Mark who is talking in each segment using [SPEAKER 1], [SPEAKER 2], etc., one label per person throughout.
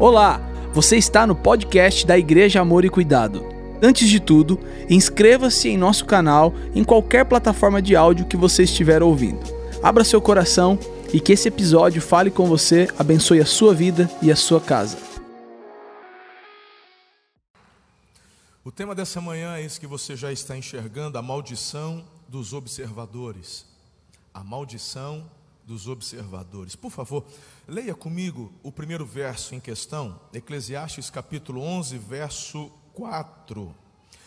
[SPEAKER 1] Olá, você está no podcast da Igreja Amor e Cuidado. Antes de tudo, inscreva-se em nosso canal em qualquer plataforma de áudio que você estiver ouvindo. Abra seu coração e que esse episódio fale com você, abençoe a sua vida e a sua casa.
[SPEAKER 2] O tema dessa manhã é esse que você já está enxergando: a maldição dos observadores. A maldição dos observadores. Por favor, leia comigo o primeiro verso em questão, Eclesiastes capítulo 11, verso 4.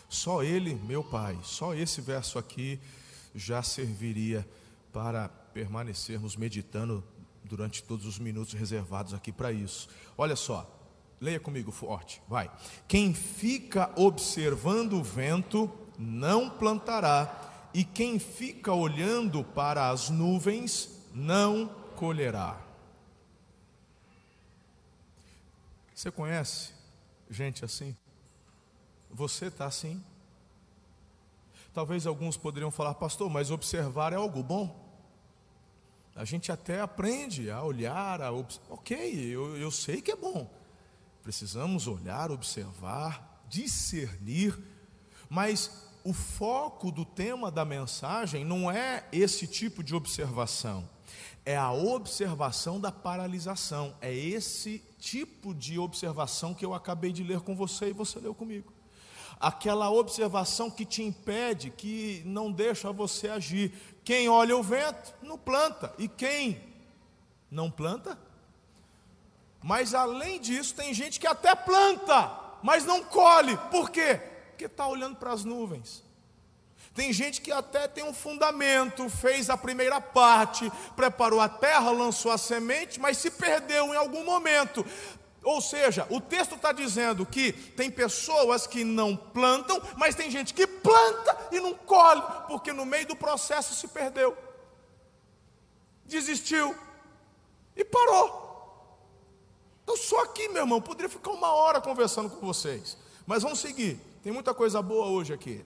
[SPEAKER 2] Só ele, meu pai, só esse verso aqui já serviria para permanecermos meditando durante todos os minutos reservados aqui para isso. Olha só, leia comigo forte, vai. Quem fica observando o vento não plantará, e quem fica olhando para as nuvens não colherá. Você conhece gente assim? Você está assim? Talvez alguns poderiam falar, pastor, mas observar é algo bom. A gente até aprende a olhar, a observar. ok, eu, eu sei que é bom. Precisamos olhar, observar, discernir, mas o foco do tema da mensagem não é esse tipo de observação é a observação da paralisação. É esse tipo de observação que eu acabei de ler com você e você leu comigo. Aquela observação que te impede, que não deixa você agir. Quem olha o vento, não planta. E quem não planta? Mas além disso, tem gente que até planta, mas não colhe. Por quê? Porque está olhando para as nuvens. Tem gente que até tem um fundamento, fez a primeira parte, preparou a terra, lançou a semente, mas se perdeu em algum momento. Ou seja, o texto está dizendo que tem pessoas que não plantam, mas tem gente que planta e não colhe, porque no meio do processo se perdeu, desistiu e parou. Então, só aqui, meu irmão, poderia ficar uma hora conversando com vocês, mas vamos seguir, tem muita coisa boa hoje aqui.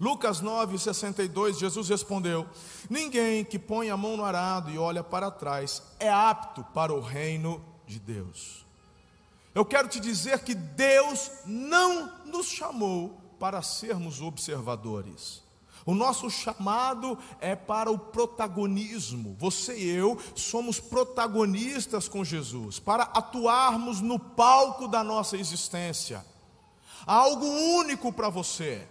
[SPEAKER 2] Lucas 9, 62, Jesus respondeu: Ninguém que põe a mão no arado e olha para trás é apto para o reino de Deus. Eu quero te dizer que Deus não nos chamou para sermos observadores. O nosso chamado é para o protagonismo. Você e eu somos protagonistas com Jesus, para atuarmos no palco da nossa existência. Há algo único para você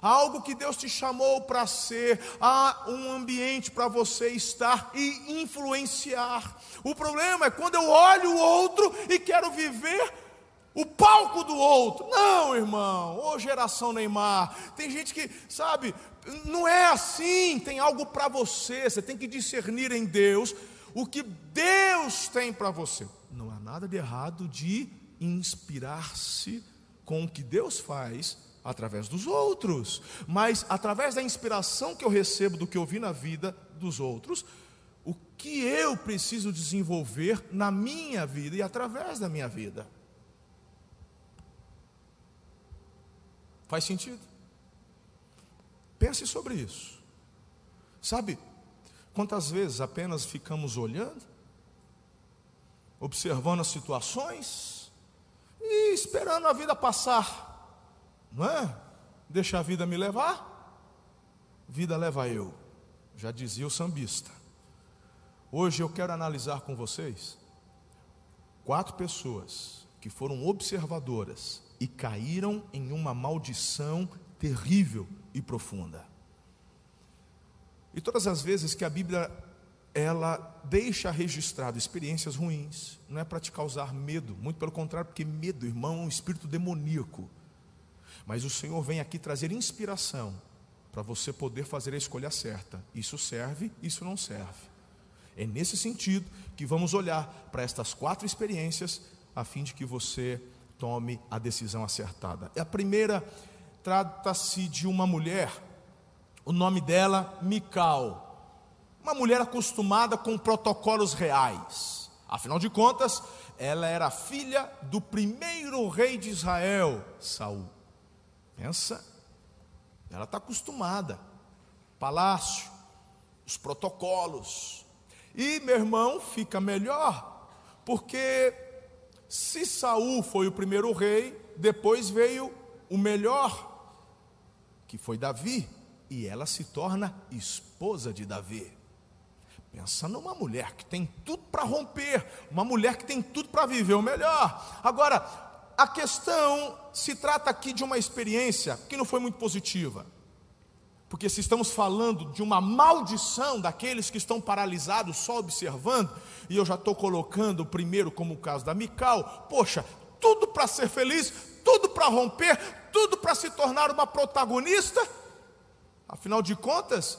[SPEAKER 2] algo que Deus te chamou para ser, há um ambiente para você estar e influenciar. O problema é quando eu olho o outro e quero viver o palco do outro. Não, irmão, ô geração Neymar, tem gente que, sabe, não é assim, tem algo para você, você tem que discernir em Deus o que Deus tem para você. Não há nada de errado de inspirar-se com o que Deus faz através dos outros, mas através da inspiração que eu recebo do que eu vi na vida dos outros, o que eu preciso desenvolver na minha vida e através da minha vida. Faz sentido? Pense sobre isso. Sabe quantas vezes apenas ficamos olhando, observando as situações e esperando a vida passar? Não é? Deixa a vida me levar, vida leva eu. Já dizia o sambista. Hoje eu quero analisar com vocês quatro pessoas que foram observadoras e caíram em uma maldição terrível e profunda. E todas as vezes que a Bíblia ela deixa registrado experiências ruins, não é para te causar medo, muito pelo contrário, porque medo, irmão, é um espírito demoníaco. Mas o Senhor vem aqui trazer inspiração para você poder fazer a escolha certa. Isso serve, isso não serve. É nesse sentido que vamos olhar para estas quatro experiências a fim de que você tome a decisão acertada. A primeira trata-se de uma mulher, o nome dela Mical. Uma mulher acostumada com protocolos reais. Afinal de contas, ela era filha do primeiro rei de Israel, Saul. Pensa, ela está acostumada. Palácio, os protocolos. E meu irmão fica melhor, porque Se Saul foi o primeiro rei, depois veio o melhor, que foi Davi, e ela se torna esposa de Davi. Pensa numa mulher que tem tudo para romper, uma mulher que tem tudo para viver o melhor. Agora, a questão se trata aqui de uma experiência que não foi muito positiva. Porque se estamos falando de uma maldição daqueles que estão paralisados só observando, e eu já estou colocando o primeiro como o caso da Mical, poxa, tudo para ser feliz, tudo para romper, tudo para se tornar uma protagonista. Afinal de contas,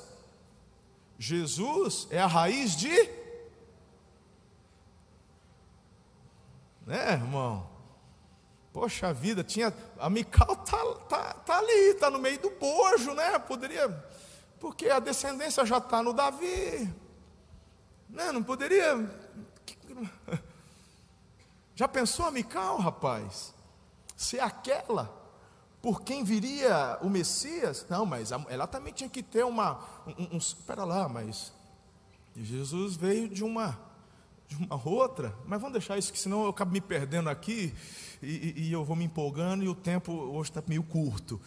[SPEAKER 2] Jesus é a raiz de. Né, irmão? Poxa vida, tinha. A Mical tá, tá, tá ali, tá no meio do bojo, né? Poderia. Porque a descendência já está no Davi. Né? Não poderia. Já pensou a Mical, rapaz? Ser aquela por quem viria o Messias? Não, mas ela também tinha que ter uma. Um, um, espera lá, mas. Jesus veio de uma. De uma outra, mas vamos deixar isso, que senão eu acabo me perdendo aqui e, e eu vou me empolgando e o tempo hoje está meio curto.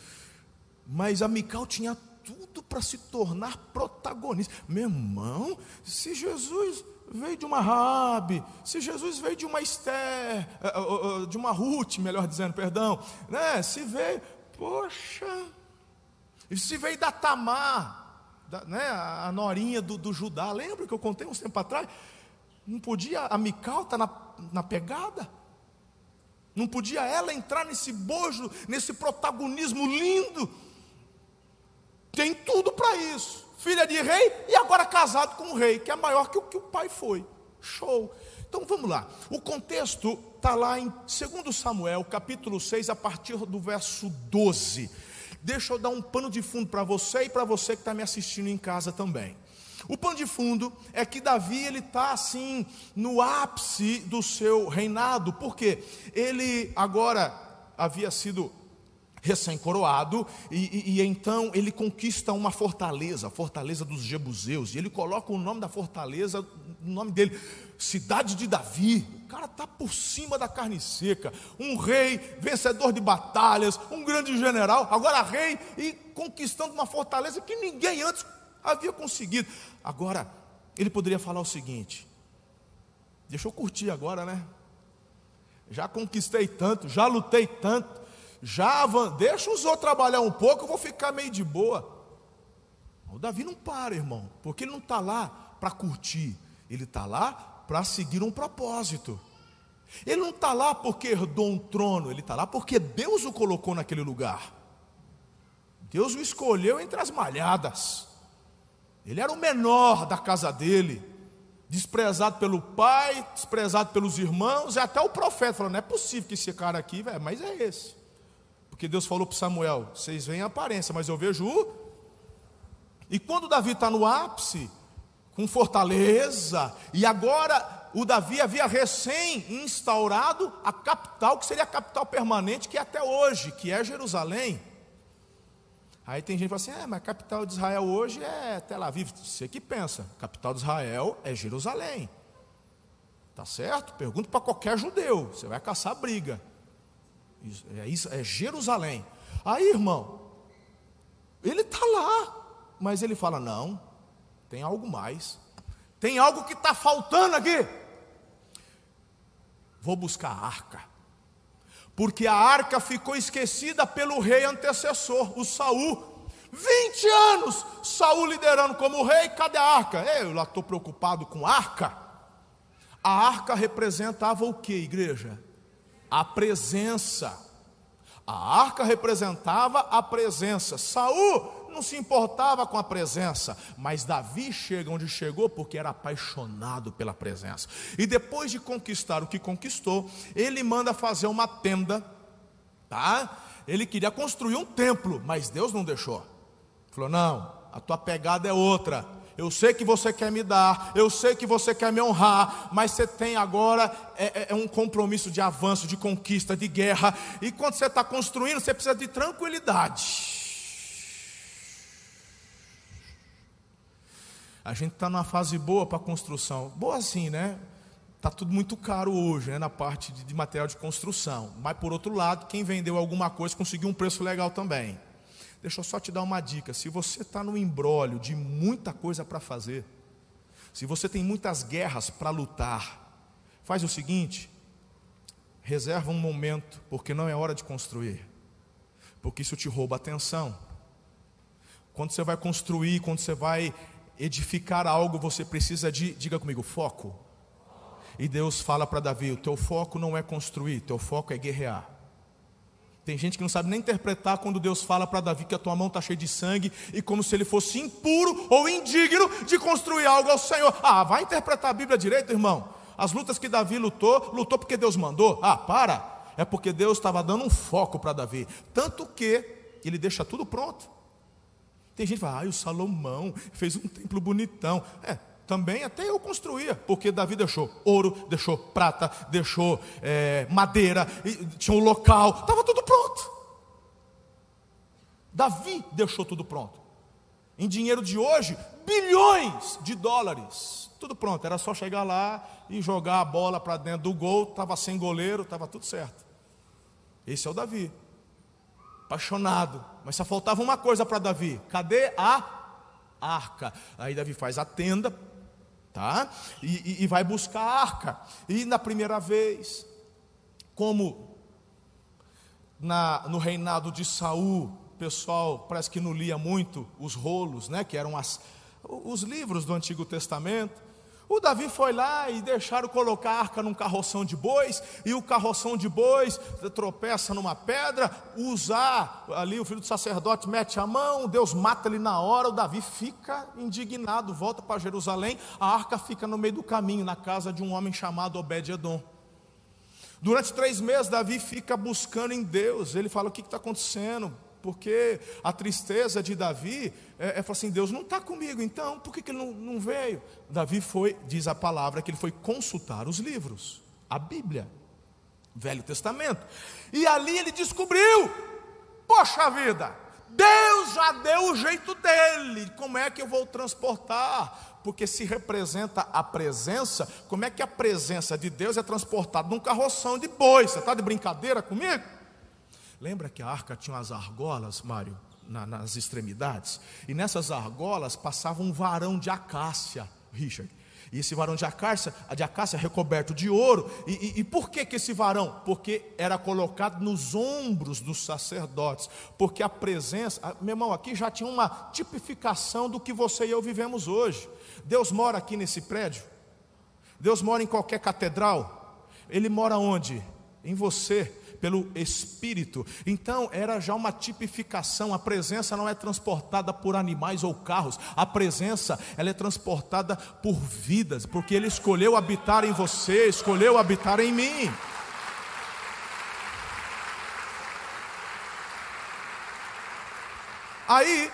[SPEAKER 2] Mas a Mical tinha tudo para se tornar protagonista. Meu irmão, se Jesus veio de uma Rabi, se Jesus veio de uma Esther, eh, eh, eh, de uma Ruth, melhor dizendo, perdão, né? Se veio, poxa, e se veio da Tamar, da, né? A norinha do, do Judá, lembra que eu contei uns tempo atrás? Não podia a Mical estar tá na, na pegada? Não podia ela entrar nesse bojo, nesse protagonismo lindo? Tem tudo para isso filha de rei e agora casado com um rei, que é maior que o que o pai foi. Show. Então vamos lá. O contexto está lá em 2 Samuel, capítulo 6, a partir do verso 12. Deixa eu dar um pano de fundo para você e para você que está me assistindo em casa também. O pano de fundo é que Davi ele está assim no ápice do seu reinado, porque ele agora havia sido recém-coroado, e, e, e, então ele conquista uma fortaleza, a fortaleza dos Jebuseus, e ele coloca o nome da fortaleza, o nome dele, Cidade de Davi. O cara está por cima da carne seca, um rei, vencedor de batalhas, um grande general, agora rei e conquistando uma fortaleza que ninguém antes havia conseguido. Agora, ele poderia falar o seguinte: deixa eu curtir agora, né? Já conquistei tanto, já lutei tanto, já deixa os outros trabalhar um pouco, eu vou ficar meio de boa. O Davi não para, irmão, porque ele não está lá para curtir, ele está lá para seguir um propósito. Ele não está lá porque herdou um trono, ele está lá porque Deus o colocou naquele lugar. Deus o escolheu entre as malhadas. Ele era o menor da casa dele, desprezado pelo pai, desprezado pelos irmãos, e até o profeta falou: não é possível que esse cara aqui, véio, mas é esse. Porque Deus falou para Samuel: vocês veem a aparência, mas eu vejo o. E quando Davi está no ápice, com fortaleza, e agora o Davi havia recém instaurado a capital, que seria a capital permanente, que é até hoje, que é Jerusalém. Aí tem gente que fala assim: é, mas a capital de Israel hoje é Tel Aviv. Você que pensa, a capital de Israel é Jerusalém. Tá certo? Pergunta para qualquer judeu, você vai caçar briga. É, isso, é Jerusalém. Aí, irmão, ele está lá, mas ele fala: não, tem algo mais, tem algo que está faltando aqui. Vou buscar a arca, porque a arca ficou esquecida pelo rei antecessor, o Saul. 20 anos, Saul liderando como rei, cadê a arca? Eu lá estou preocupado com a arca. A arca representava o que, igreja? a presença. A arca representava a presença. Saul não se importava com a presença, mas Davi chega onde chegou porque era apaixonado pela presença. E depois de conquistar o que conquistou, ele manda fazer uma tenda, tá? Ele queria construir um templo, mas Deus não deixou. Falou: "Não, a tua pegada é outra. Eu sei que você quer me dar, eu sei que você quer me honrar, mas você tem agora é, é, é um compromisso de avanço, de conquista, de guerra. E quando você está construindo, você precisa de tranquilidade. A gente está numa fase boa para construção, boa assim, né? Está tudo muito caro hoje, né, na parte de, de material de construção. Mas, por outro lado, quem vendeu alguma coisa conseguiu um preço legal também. Deixa eu só te dar uma dica: se você está no embrólio de muita coisa para fazer, se você tem muitas guerras para lutar, faz o seguinte: reserva um momento, porque não é hora de construir, porque isso te rouba atenção. Quando você vai construir, quando você vai edificar algo, você precisa de, diga comigo, foco. E Deus fala para Davi: o teu foco não é construir, teu foco é guerrear. Tem gente que não sabe nem interpretar quando Deus fala para Davi que a tua mão está cheia de sangue e como se ele fosse impuro ou indigno de construir algo ao Senhor. Ah, vai interpretar a Bíblia direito, irmão. As lutas que Davi lutou, lutou porque Deus mandou. Ah, para. É porque Deus estava dando um foco para Davi. Tanto que ele deixa tudo pronto. Tem gente que fala, ah, o Salomão fez um templo bonitão. É, também até eu construía, porque Davi deixou ouro, deixou prata, deixou é, madeira, tinha um local, estava tudo pronto. Davi deixou tudo pronto. Em dinheiro de hoje, bilhões de dólares. Tudo pronto, era só chegar lá e jogar a bola para dentro do gol, estava sem goleiro, estava tudo certo. Esse é o Davi. Apaixonado. Mas só faltava uma coisa para Davi: cadê a arca? Aí Davi faz a tenda, tá? E, e, e vai buscar a arca. E na primeira vez, como na, no reinado de Saul, pessoal parece que não lia muito os rolos, né? Que eram as, os livros do Antigo Testamento. O Davi foi lá e deixaram colocar a arca num carroção de bois, e o carroção de bois tropeça numa pedra, usar ali o filho do sacerdote mete a mão, Deus mata ele na hora, o Davi fica indignado, volta para Jerusalém, a arca fica no meio do caminho, na casa de um homem chamado Obed-Edom. Durante três meses, Davi fica buscando em Deus, ele fala: o que está acontecendo? Porque a tristeza de Davi é, é assim: Deus não está comigo, então por que, que ele não, não veio? Davi foi, diz a palavra, que ele foi consultar os livros, a Bíblia, Velho Testamento, e ali ele descobriu: poxa vida, Deus já deu o jeito dele, como é que eu vou transportar? Porque se representa a presença, como é que a presença de Deus é transportada num carroção de boi? Você está de brincadeira comigo? Lembra que a arca tinha as argolas, Mário, na, nas extremidades? E nessas argolas passava um varão de acácia, Richard. E esse varão de acácia, de acácia recoberto de ouro. E, e, e, por que, que esse varão? Porque era colocado nos ombros dos sacerdotes. Porque a presença, meu irmão, aqui já tinha uma tipificação do que você e eu vivemos hoje. Deus mora aqui nesse prédio. Deus mora em qualquer catedral. Ele mora onde? Em você pelo Espírito. Então era já uma tipificação. A presença não é transportada por animais ou carros. A presença ela é transportada por vidas, porque Ele escolheu habitar em você, escolheu habitar em mim. Aí,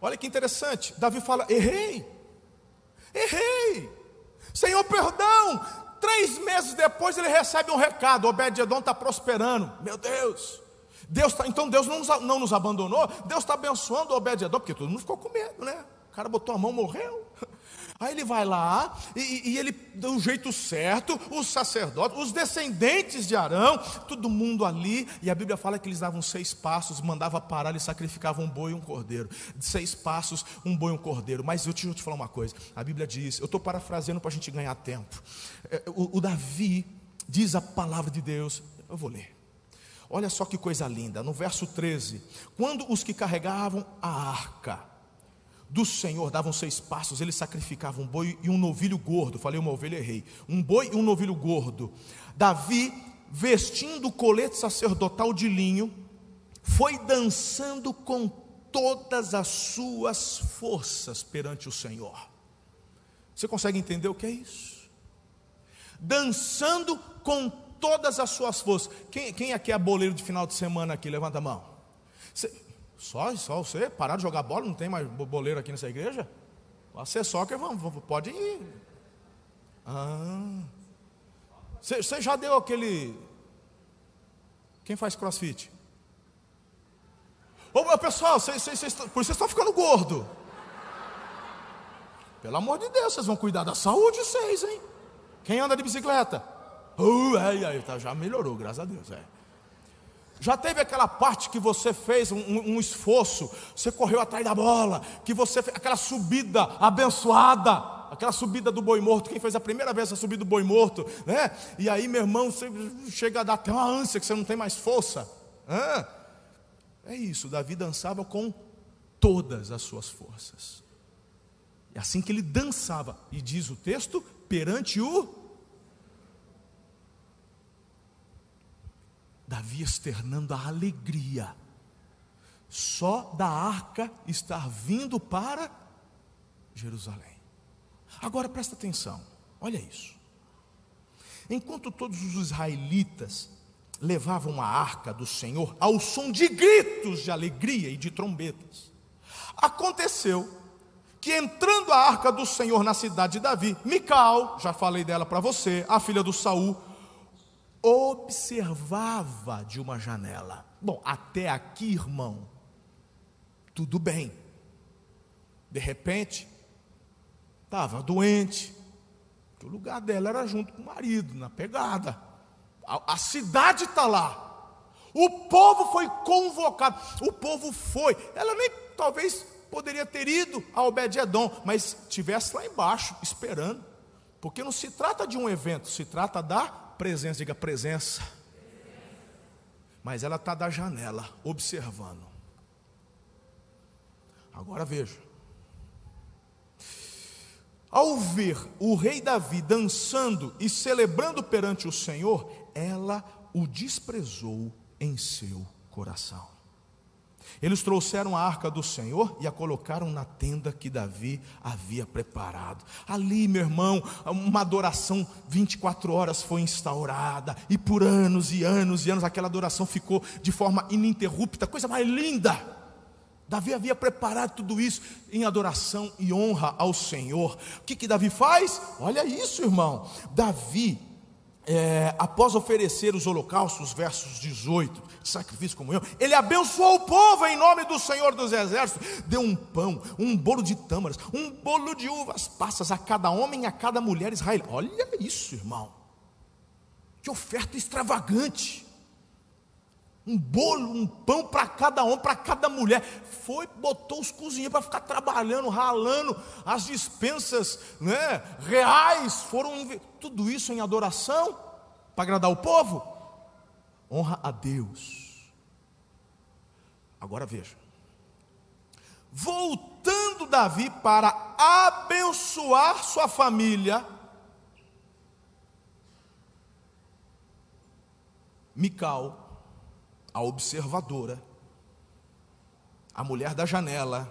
[SPEAKER 2] olha que interessante. Davi fala: errei, errei. Senhor, perdão, Três meses depois ele recebe um recado: Obed-Edom está prosperando. Meu Deus. Deus tá, então Deus não nos, não nos abandonou, Deus está abençoando Obed-Edom, porque todo mundo ficou com medo, né? O cara botou a mão, morreu. Aí ele vai lá e, e ele dá um jeito certo, os sacerdotes, os descendentes de Arão, todo mundo ali, e a Bíblia fala que eles davam seis passos, mandava parar, eles sacrificavam um boi e um cordeiro. Seis passos, um boi e um cordeiro. Mas eu te, eu te falar uma coisa: a Bíblia diz, eu estou parafraseando para a gente ganhar tempo. É, o, o Davi diz a palavra de Deus, eu vou ler. Olha só que coisa linda, no verso 13: quando os que carregavam a arca, do Senhor davam seis passos, ele sacrificava um boi e um novilho gordo. Falei uma ovelha, errei. Um boi e um novilho gordo. Davi, vestindo o colete sacerdotal de linho, foi dançando com todas as suas forças perante o Senhor. Você consegue entender o que é isso? Dançando com todas as suas forças. Quem, quem aqui é boleiro de final de semana aqui? Levanta a mão. Você, só, só você parar de jogar bola, não tem mais boleiro aqui nessa igreja? Você só que pode ir. Ah. Você, já deu aquele. Quem faz crossfit? Ô pessoal, vocês, vocês, vocês, por isso vocês estão ficando gordo. Pelo amor de Deus, vocês vão cuidar da saúde, vocês, hein? Quem anda de bicicleta? Uh, é, tá, já melhorou, graças a Deus. É. Já teve aquela parte que você fez um, um, esforço, você correu atrás da bola, que você fez aquela subida abençoada, aquela subida do boi morto. Quem fez a primeira vez a subida do boi morto, né? E aí, meu irmão, você chega a dar até uma ânsia que você não tem mais força. É isso, Davi dançava com todas as suas forças. É assim que ele dançava, e diz o texto, perante o Davi externando a alegria, só da arca estar vindo para Jerusalém. Agora presta atenção, olha isso. Enquanto todos os israelitas levavam a arca do Senhor ao som de gritos de alegria e de trombetas, aconteceu que entrando a arca do Senhor na cidade de Davi, Mical, já falei dela para você, a filha do Saul, observava de uma janela. Bom, até aqui, irmão, tudo bem. De repente, estava doente, o lugar dela era junto com o marido, na pegada. A, a cidade está lá. O povo foi convocado. O povo foi. Ela nem talvez poderia ter ido ao Obed-Edom, mas estivesse lá embaixo esperando. Porque não se trata de um evento, se trata da presença, diga presença. Mas ela está da janela, observando. Agora veja. Ao ver o rei Davi dançando e celebrando perante o Senhor, ela o desprezou em seu coração. Eles trouxeram a arca do Senhor e a colocaram na tenda que Davi havia preparado. Ali, meu irmão, uma adoração 24 horas foi instaurada, e por anos e anos e anos aquela adoração ficou de forma ininterrupta, coisa mais linda. Davi havia preparado tudo isso em adoração e honra ao Senhor. O que, que Davi faz? Olha isso, irmão. Davi é, após oferecer os holocaustos, versos 18, sacrifício como eu, ele abençoou o povo em nome do Senhor dos Exércitos, deu um pão, um bolo de tâmaras, um bolo de uvas passas a cada homem e a cada mulher israelita. Olha isso, irmão, que oferta extravagante um bolo, um pão para cada homem, para cada mulher. Foi, botou os cozinheiros para ficar trabalhando, ralando, as dispensas né, reais foram tudo isso em adoração para agradar o povo. Honra a Deus. Agora veja. Voltando Davi para abençoar sua família, Mical a observadora, a mulher da janela,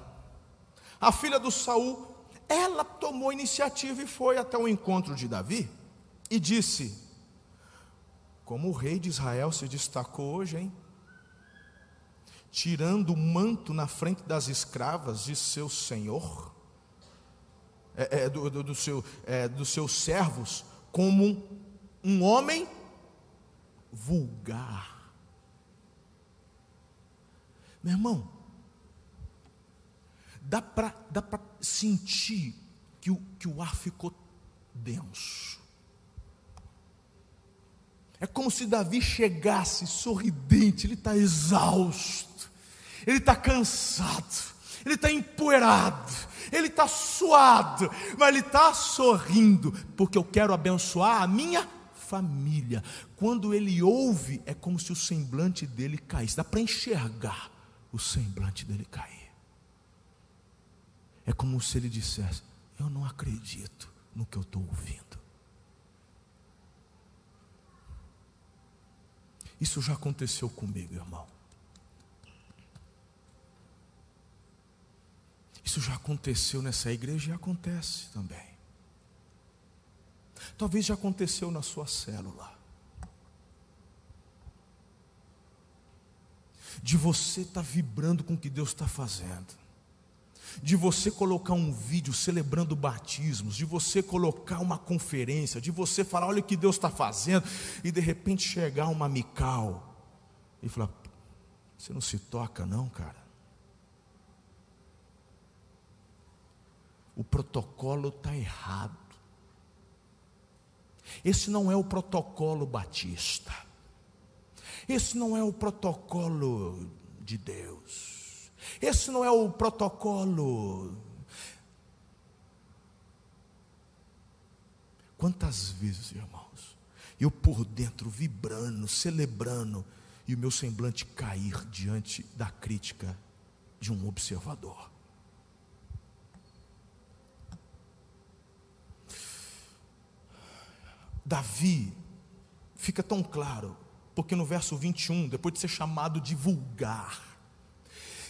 [SPEAKER 2] a filha do Saul, ela tomou iniciativa e foi até o encontro de Davi e disse: Como o rei de Israel se destacou hoje, hein? Tirando o manto na frente das escravas de seu senhor, é, é, do, do, do seu, é, dos seus servos, como um homem vulgar. Meu irmão, dá para sentir que o, que o ar ficou denso. É como se Davi chegasse sorridente, ele está exausto, ele está cansado, ele está empoeirado, ele está suado, mas ele está sorrindo, porque eu quero abençoar a minha família. Quando ele ouve, é como se o semblante dele caísse, dá para enxergar o semblante dele cair. É como se ele dissesse: Eu não acredito no que eu estou ouvindo. Isso já aconteceu comigo, irmão. Isso já aconteceu nessa igreja e acontece também. Talvez já aconteceu na sua célula. de você estar tá vibrando com o que Deus está fazendo, de você colocar um vídeo celebrando batismos, de você colocar uma conferência, de você falar, olha o que Deus está fazendo, e de repente chegar uma mical e falar, você não se toca não, cara. O protocolo está errado. Esse não é o protocolo batista. Esse não é o protocolo de Deus. Esse não é o protocolo. Quantas vezes, irmãos, eu por dentro vibrando, celebrando, e o meu semblante cair diante da crítica de um observador. Davi, fica tão claro, porque no verso 21, depois de ser chamado de vulgar,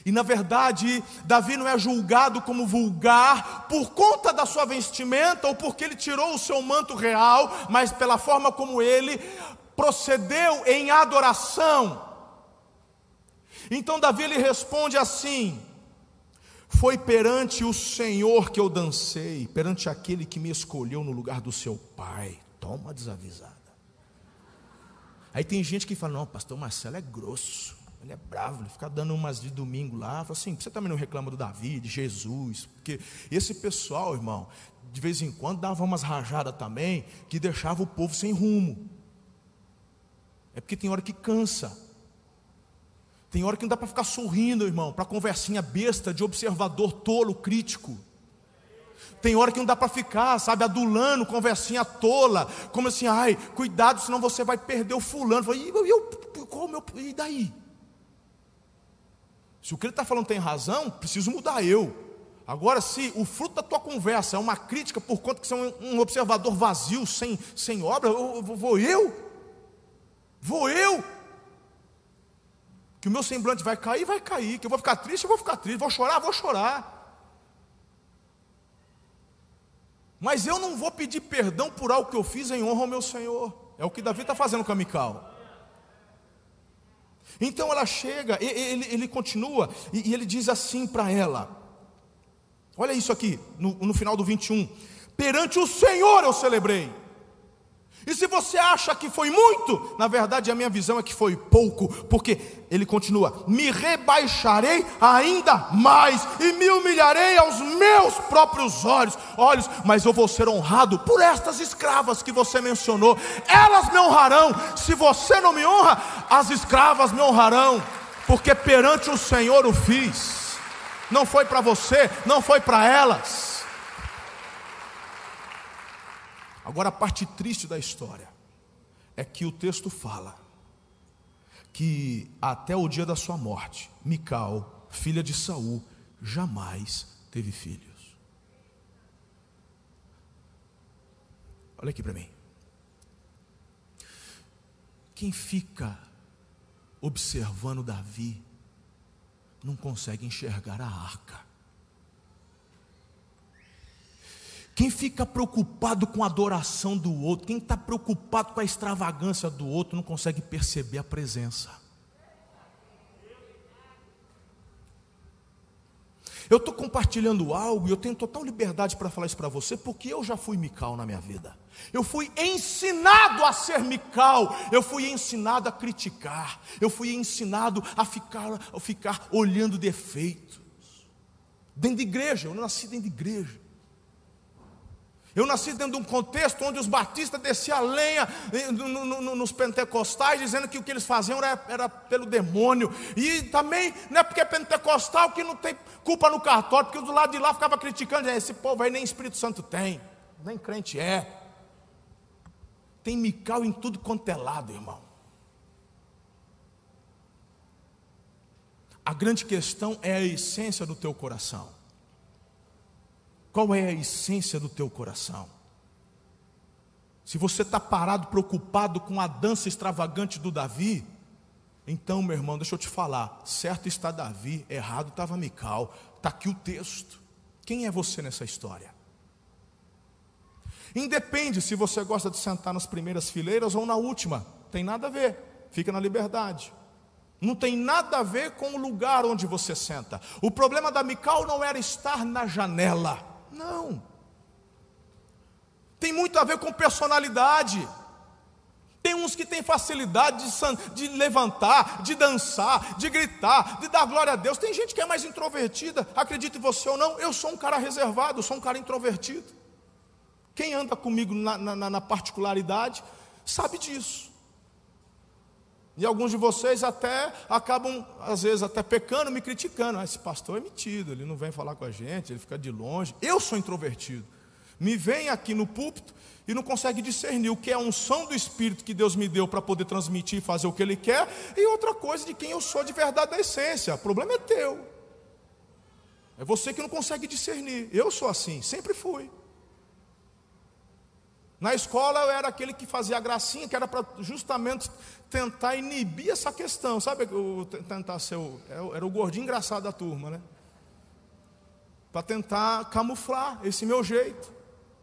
[SPEAKER 2] e na verdade, Davi não é julgado como vulgar por conta da sua vestimenta ou porque ele tirou o seu manto real, mas pela forma como ele procedeu em adoração. Então Davi ele responde assim: Foi perante o Senhor que eu dancei, perante aquele que me escolheu no lugar do seu pai. Toma desavisada. Aí tem gente que fala: não, pastor Marcelo é grosso, ele é bravo, ele fica dando umas de domingo lá. Fala assim: você também não reclama do Davi, de Jesus, porque esse pessoal, irmão, de vez em quando dava umas rajadas também que deixava o povo sem rumo. É porque tem hora que cansa. Tem hora que não dá para ficar sorrindo, irmão, para conversinha besta de observador tolo, crítico. Tem hora que não dá para ficar, sabe, adulando, conversinha tola, como assim, ai, cuidado, senão você vai perder o fulano. E eu, eu, qual meu, e daí? Se o que ele está falando tem razão, preciso mudar eu. Agora, se o fruto da tua conversa é uma crítica por conta que você é um observador vazio, sem, sem obra, eu, vou eu? Vou eu? Que o meu semblante vai cair, vai cair. Que eu vou ficar triste, eu vou ficar triste. Vou chorar, vou chorar. Mas eu não vou pedir perdão por algo que eu fiz em honra ao meu Senhor. É o que Davi está fazendo com a Mical. Então ela chega, ele, ele continua, e, ele diz assim para ela: Olha isso aqui, no, no final do 21. Perante o Senhor eu celebrei. E se você acha que foi muito, na verdade a minha visão é que foi pouco, porque ele continua: me rebaixarei ainda mais e me humilharei aos meus próprios olhos, olhos, mas eu vou ser honrado por estas escravas que você mencionou. Elas me honrarão. Se você não me honra, as escravas me honrarão, porque perante o Senhor o fiz. Não foi para você, não foi para elas. Agora, a parte triste da história é que o texto fala que até o dia da sua morte, Mical, filha de Saul, jamais teve filhos. Olha aqui para mim. Quem fica observando Davi não consegue enxergar a arca. Quem fica preocupado com a adoração do outro, quem está preocupado com a extravagância do outro, não consegue perceber a presença. Eu estou compartilhando algo e eu tenho total liberdade para falar isso para você, porque eu já fui Mical na minha vida. Eu fui ensinado a ser Mical, eu fui ensinado a criticar, eu fui ensinado a ficar, a ficar olhando defeitos. Dentro de igreja, eu nasci dentro de igreja. Eu nasci dentro de um contexto onde os batistas desciam a lenha eh, nos pentecostais, dizendo que o que eles faziam era, era, pelo demônio. E também não é porque é pentecostal que não tem culpa no cartório, porque do lado de lá ficava criticando, esse povo aí nem Espírito Santo tem, nem crente é. Tem mical em tudo quanto é lado, irmão. A grande questão é a essência do teu coração. Qual é a essência do teu coração? Se você está parado, preocupado com a dança extravagante do Davi, então, meu irmão, deixa eu te falar: certo está Davi, errado estava Mical. Está aqui o texto. Quem é você nessa história? Independe se você gosta de sentar nas primeiras fileiras ou na última, tem nada a ver, fica na liberdade. Não tem nada a ver com o lugar onde você senta. O problema da Mical não era estar na janela. Não. Tem muito a ver com personalidade. Tem uns que têm facilidade de, de, levantar, de dançar, de gritar, de dar glória a Deus. Tem gente que é mais introvertida, acredite você ou não, eu sou um cara reservado, eu sou um cara introvertido. Quem anda comigo na, na, na particularidade sabe disso. E alguns de vocês até acabam, às vezes, até pecando, me criticando. Ah, esse pastor é metido, ele não vem falar com a gente, ele fica de longe. Eu sou introvertido. Me vem aqui no púlpito e não consegue discernir o que é a unção do Espírito que Deus me deu para poder transmitir e fazer o que Ele quer, e outra coisa de quem eu sou de verdade da essência. O problema é teu. É você que não consegue discernir. Eu sou assim, sempre fui. Na escola eu era aquele que fazia gracinha, que era para justamente tentar inibir essa questão, sabe? O, tentar ser o, é era o gordinho engraçado da turma, né? Para tentar camuflar esse meu jeito,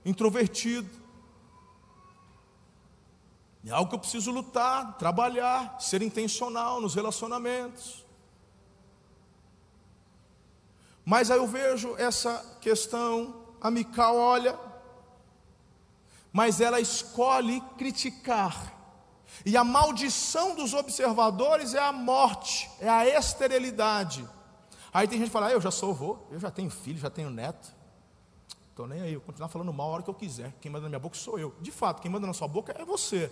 [SPEAKER 2] introvertido. É algo que eu preciso lutar, trabalhar, ser intencional nos relacionamentos. Mas aí eu vejo essa questão, a Mical olha, mas ela escolhe criticar. E a maldição dos observadores é a morte, é a esterilidade. Aí tem gente que fala, ah, eu já sou avô, eu já tenho filho, já tenho neto. Estou nem aí, eu continuar falando mal a hora que eu quiser. Quem manda na minha boca sou eu. De fato, quem manda na sua boca é você.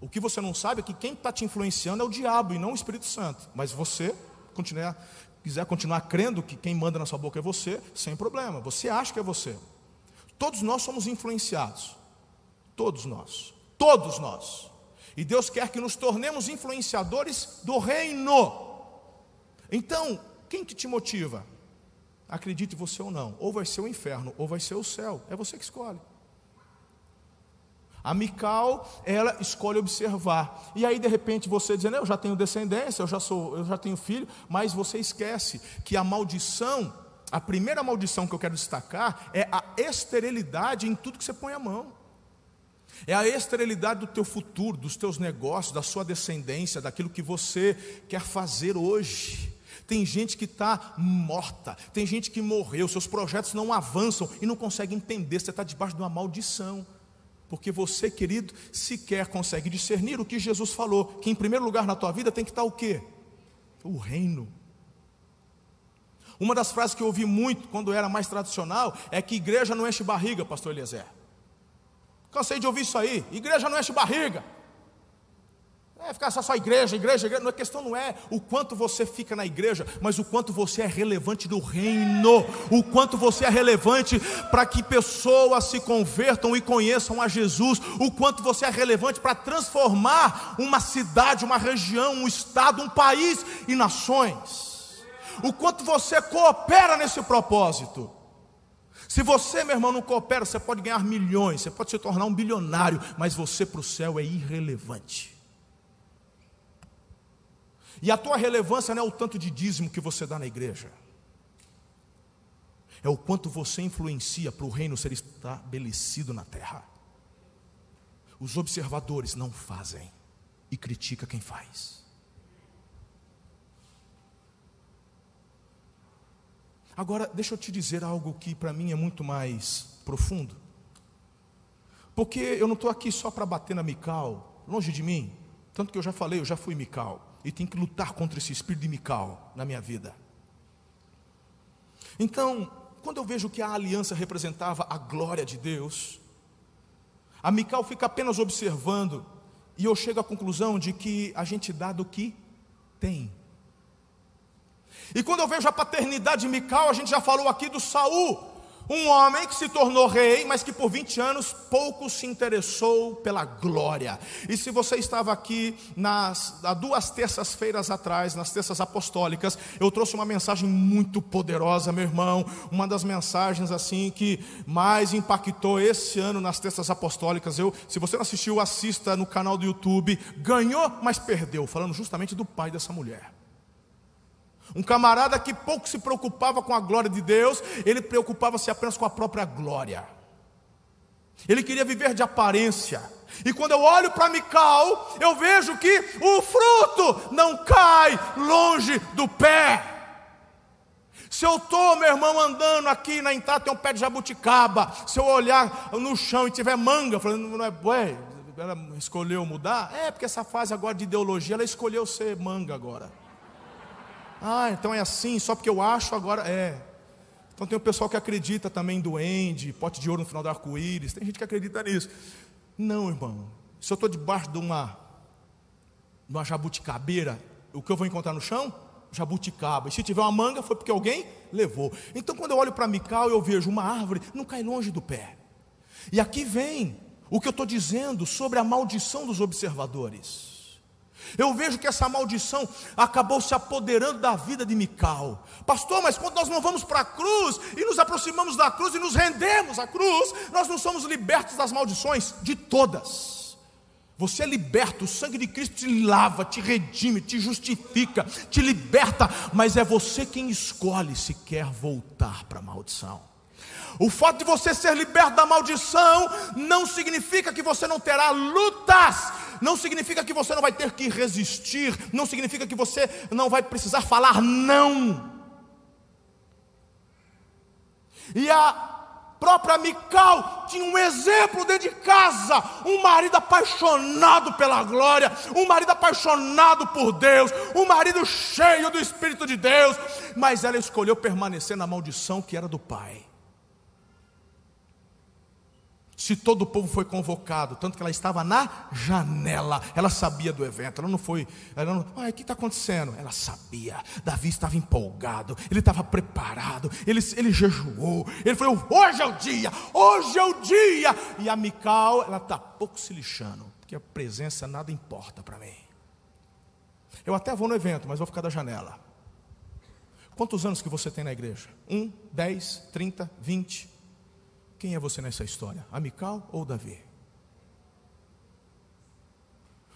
[SPEAKER 2] O que você não sabe é que quem está te influenciando é o diabo e não o Espírito Santo. Mas você continuar, quiser continuar crendo que quem manda na sua boca é você, sem problema. Você acha que é você. Todos nós somos influenciados. Todos nós. Todos nós. E Deus quer que nos tornemos influenciadores do reino. Então, quem que te motiva? Acredite você ou não. Ou vai ser o inferno, ou vai ser o céu. É você que escolhe. A Mical, ela escolhe observar. E aí, de repente, você dizendo, eu já tenho descendência, eu já sou, eu já tenho filho, mas você esquece que a maldição, a primeira maldição que eu quero destacar é a esterilidade em tudo que você põe a mão. É a esterilidade do teu futuro, dos teus negócios, da sua descendência, daquilo que você quer fazer hoje. Tem gente que está morta, tem gente que morreu, seus projetos não avançam e não consegue entender, você está debaixo de uma maldição. Porque você, querido, sequer consegue discernir o que Jesus falou, que em primeiro lugar na tua vida tem que estar o quê? O reino. Uma das frases que eu ouvi muito quando era mais tradicional é que igreja não enche barriga, pastor Eliezer. Cansei de ouvir isso aí. Igreja não enche barriga. É ficar só, só igreja, igreja, igreja. A questão não é o quanto você fica na igreja, mas o quanto você é relevante do reino, o quanto você é relevante para que pessoas se convertam e conheçam a Jesus, o quanto você é relevante para transformar uma cidade, uma região, um estado, um país e nações. O quanto você coopera nesse propósito. Se você, meu irmão, não coopera, você pode ganhar milhões, você pode se tornar um bilionário, mas você para o céu é irrelevante. E a tua relevância não é o tanto de dízimo que você dá na igreja, é o quanto você influencia para o reino ser estabelecido na terra. Os observadores não fazem e critica quem faz. Agora, deixa eu te dizer algo que para mim é muito mais profundo. Porque eu não estou aqui só para bater na Mical, longe de mim. Tanto que eu já falei, eu já fui Mical e tenho que lutar contra esse espírito de Mical na minha vida. Então, quando eu vejo que a aliança representava a glória de Deus, a Mical fica apenas observando, e eu chego à conclusão de que a gente dá do que tem. E quando eu vejo a paternidade de Mical, a gente já falou aqui do Saul, um homem que se tornou rei, mas que por 20 anos pouco se interessou pela glória. E se você estava aqui nas, há duas terças-feiras atrás, nas terças apostólicas, eu trouxe uma mensagem muito poderosa, meu irmão. Uma das mensagens assim que mais impactou esse ano nas terças apostólicas. Eu, se você não assistiu, assista no canal do YouTube. Ganhou, mas perdeu. Falando justamente do pai dessa mulher. Um camarada que pouco se preocupava com a glória de Deus, ele preocupava-se apenas com a própria glória. Ele queria viver de aparência. E quando eu olho para Mical, eu vejo que o fruto não cai longe do pé. Se eu estou, meu irmão, andando aqui na entrada, tem um pé de jabuticaba. Se eu olhar no chão e tiver manga, falando, não é, ué, ela escolheu mudar? É, porque essa fase agora de ideologia, ela escolheu ser manga agora. Ah, então é assim, só porque eu acho agora. É. Então tem o pessoal que acredita também em duende, pote de ouro no final do arco-íris, tem gente que acredita nisso. Não, irmão. Se eu estou debaixo de uma, de uma jabuticabeira, o que eu vou encontrar no chão? Jabuticaba. E se tiver uma manga, foi porque alguém levou. Então quando eu olho para Mical, eu vejo uma árvore, não cai longe do pé. E aqui vem o que eu estou dizendo sobre a maldição dos observadores. Eu vejo que essa maldição acabou se apoderando da vida de Mical. Pastor, mas quando nós não vamos para a cruz e nos aproximamos da cruz e nos rendemos à cruz, nós não somos libertos das maldições de todas. Você é liberto, o sangue de Cristo te lava, te redime, te justifica, te liberta, mas é você quem escolhe se quer voltar para a maldição. O fato de você ser liberto da maldição não significa que você não terá lutas, não significa que você não vai ter que resistir, não significa que você não vai precisar falar não. E a própria Mical tinha um exemplo dentro de casa, um marido apaixonado pela glória, um marido apaixonado por Deus, um marido cheio do Espírito de Deus, mas ela escolheu permanecer na maldição que era do pai. Se todo o povo foi convocado, tanto que ela estava na janela, ela sabia do evento, ela não foi, ela não, ah, o que está acontecendo? Ela sabia, Davi estava empolgado, ele estava preparado, ele, ele jejuou, ele falou: hoje é o dia, hoje é o dia, e a Mical, ela está pouco se lixando, porque a presença nada importa para mim. Eu até vou no evento, mas vou ficar da janela. Quantos anos que você tem na igreja? Um, dez, trinta, vinte? Quem é você nessa história? Amical ou Davi?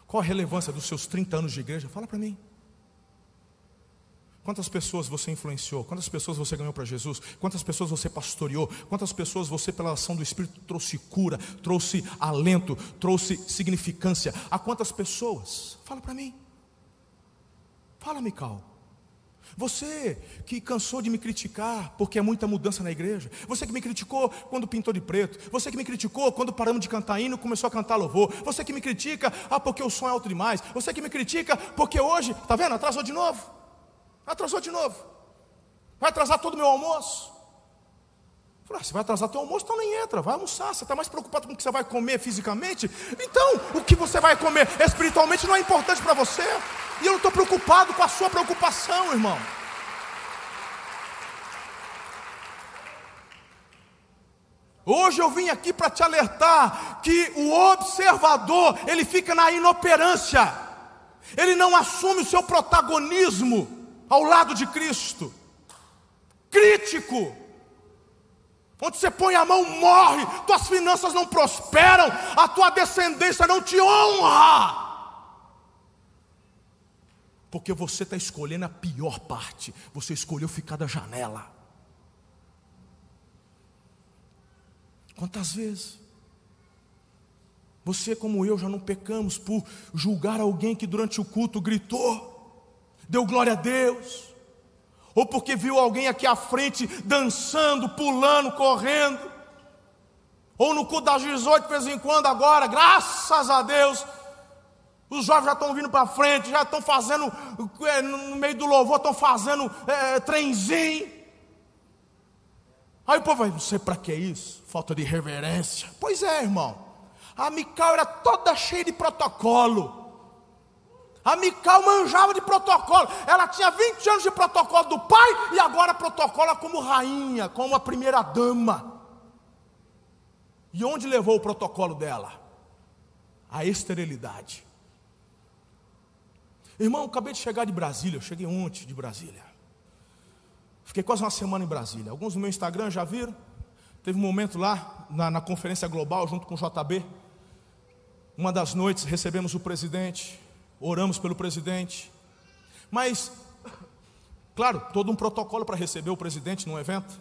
[SPEAKER 2] Qual a relevância dos seus 30 anos de igreja? Fala para mim. Quantas pessoas você influenciou? Quantas pessoas você ganhou para Jesus? Quantas pessoas você pastoreou? Quantas pessoas você, pela ação do Espírito, trouxe cura, trouxe alento, trouxe significância? A quantas pessoas? Fala para mim. Fala, Mical. Você que cansou de me criticar porque é muita mudança na igreja. Você que me criticou quando pintou de preto. Você que me criticou quando paramos de cantar hino e começou a cantar louvor. Você que me critica, ah, porque o som é alto demais. Você que me critica porque hoje, tá vendo? Atrasou de novo. Atrasou de novo. Vai atrasar todo o meu almoço. Falei, ah, você vai atrasar teu almoço, então nem entra, vai almoçar. Você está mais preocupado com o que você vai comer fisicamente? Então, o que você vai comer espiritualmente não é importante para você. E eu não estou preocupado com a sua preocupação, irmão. Hoje eu vim aqui para te alertar que o observador, ele fica na inoperância. Ele não assume o seu protagonismo ao lado de Cristo. Crítico. Onde você põe a mão, morre. Tuas finanças não prosperam. A tua descendência não te honra. Porque você está escolhendo a pior parte. Você escolheu ficar da janela. Quantas vezes? Você, como eu, já não pecamos por julgar alguém que durante o culto gritou, deu glória a Deus, ou porque viu alguém aqui à frente dançando, pulando, correndo, ou no culto das 18 de vez em quando, agora, graças a Deus, os jovens já estão vindo para frente, já estão fazendo, é, no meio do louvor, estão fazendo é, trenzinho. Aí o povo vai, não sei para que isso, falta de reverência. Pois é, irmão. A Mical era toda cheia de protocolo. A Mical manjava de protocolo. Ela tinha 20 anos de protocolo do pai e agora protocola como rainha, como a primeira dama. E onde levou o protocolo dela? A esterilidade. Irmão, acabei de chegar de Brasília, eu cheguei ontem de Brasília. Fiquei quase uma semana em Brasília. Alguns no meu Instagram já viram. Teve um momento lá, na, na conferência global, junto com o JB. Uma das noites recebemos o presidente, oramos pelo presidente. Mas, claro, todo um protocolo para receber o presidente num evento.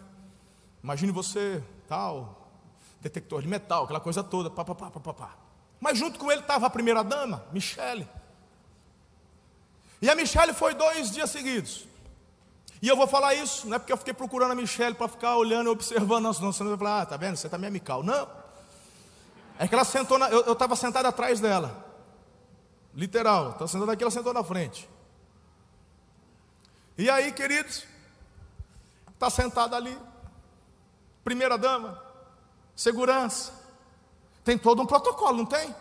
[SPEAKER 2] Imagine você, tal, detector de metal, aquela coisa toda, pá, pá, pá, pá, pá. Mas junto com ele estava a primeira dama, Michele. E a Michelle foi dois dias seguidos. E eu vou falar isso, não é porque eu fiquei procurando a Michelle para ficar olhando e observando, não, senão você vai falar, ah, tá vendo, você está meio amical. Não. É que ela sentou, na, eu estava sentado atrás dela. Literal, estava sentado aqui, ela sentou na frente. E aí, queridos, está sentada ali. primeira dama, segurança. Tem todo um protocolo, não tem?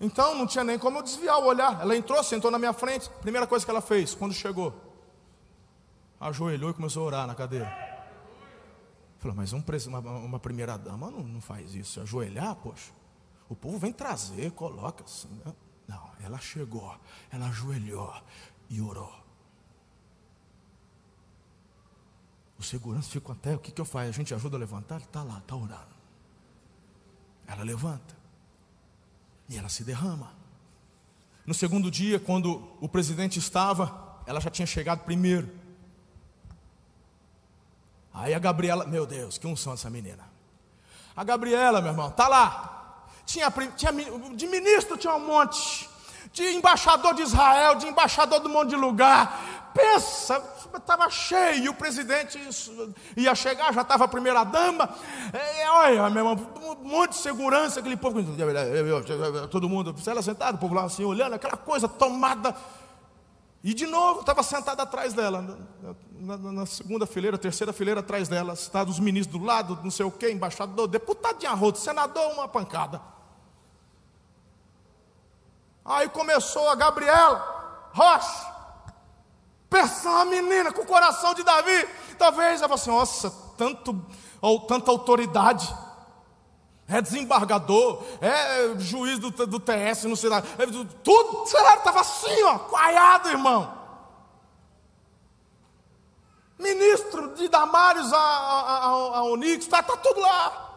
[SPEAKER 2] Então não tinha nem como eu desviar o olhar. Ela entrou, sentou na minha frente. Primeira coisa que ela fez quando chegou, ajoelhou e começou a orar na cadeira. Falou, mas um, uma, uma primeira dama não, não faz isso. Ajoelhar, poxa. O povo vem trazer, coloca assim. Né? Não, ela chegou, ela ajoelhou e orou. O segurança ficou até, o que, que eu faço? A gente ajuda a levantar? Ele está lá, está orando. Ela levanta. E ela se derrama. No segundo dia, quando o presidente estava, ela já tinha chegado primeiro. Aí a Gabriela, meu Deus, que unção essa menina. A Gabriela, meu irmão, tá lá. Tinha, tinha de ministro tinha um monte, de embaixador de Israel, de embaixador um monte de lugar. Pensa, estava cheio, o presidente ia chegar, já estava a primeira dama. É, olha, meu irmão, um monte de segurança, aquele povo, todo mundo, ela sentada, o povo lá assim, olhando, aquela coisa tomada. E de novo, estava sentado atrás dela, na, na, na, segunda fileira, terceira fileira atrás dela, estavam os ministros do lado, não sei o quê, embaixador, deputado de arroto, senador, uma pancada. Aí começou a Gabriela Rocha, pensar menina com o coração de Davi. Talvez ela assim, nossa, tanto, ou, tanta autoridade. É desembargador, é juiz do, do TS, não sei lá, é, tudo, sei lá, estava assim, ó, coaiado, irmão ministro de Damares a, a, a, a Onix, está tá tudo lá.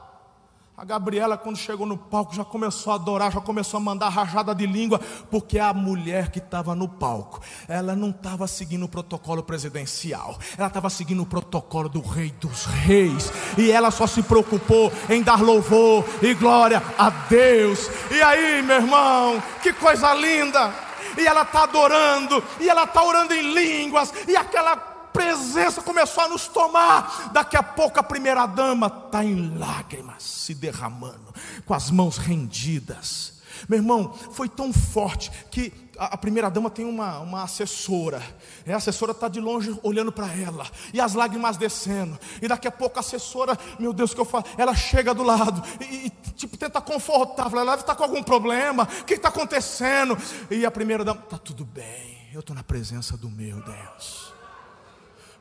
[SPEAKER 2] A Gabriela, quando chegou no palco, já começou a adorar, já começou a mandar rajada de língua, porque a mulher que estava no palco, ela não estava seguindo o protocolo presidencial, ela estava seguindo o protocolo do Rei dos Reis, e ela só se preocupou em dar louvor e glória a Deus. E aí, meu irmão, que coisa linda! E ela está adorando, e ela está orando em línguas, e aquela presença começou a nos tomar. Daqui a pouco a primeira dama está em lágrimas, se derramando, com as mãos rendidas. Meu irmão, foi tão forte que a, primeira dama tem uma, uma assessora. A assessora está de longe olhando para ela. E as lágrimas descendo. E daqui a pouco a assessora, meu Deus, o que eu falo? Ela chega do lado e, e tipo, tenta confortar. Ela deve estar com algum problema. O que está acontecendo? E a primeira dama, está tudo bem. Eu estou na presença do meu Deus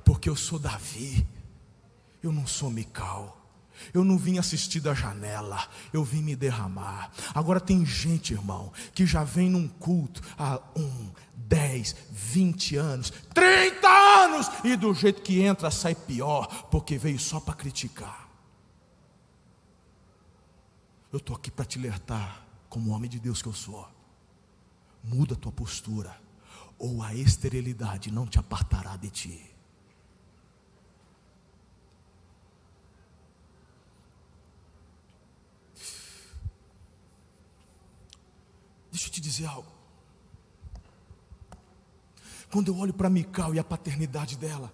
[SPEAKER 2] porque eu sou Davi, eu não sou Mical. Eu não vim assistir da janela, eu vim me derramar. Agora tem gente, irmão, que já vem num culto há um, dez, vinte anos, trinta anos, e do jeito que entra sai pior, porque veio só para criticar. Eu estou aqui para te alertar, como homem de Deus que eu sou. Muda a tua postura, ou a esterilidade não te apartará de ti. Deixa eu te dizer algo. Quando eu olho para Mical e a paternidade dela,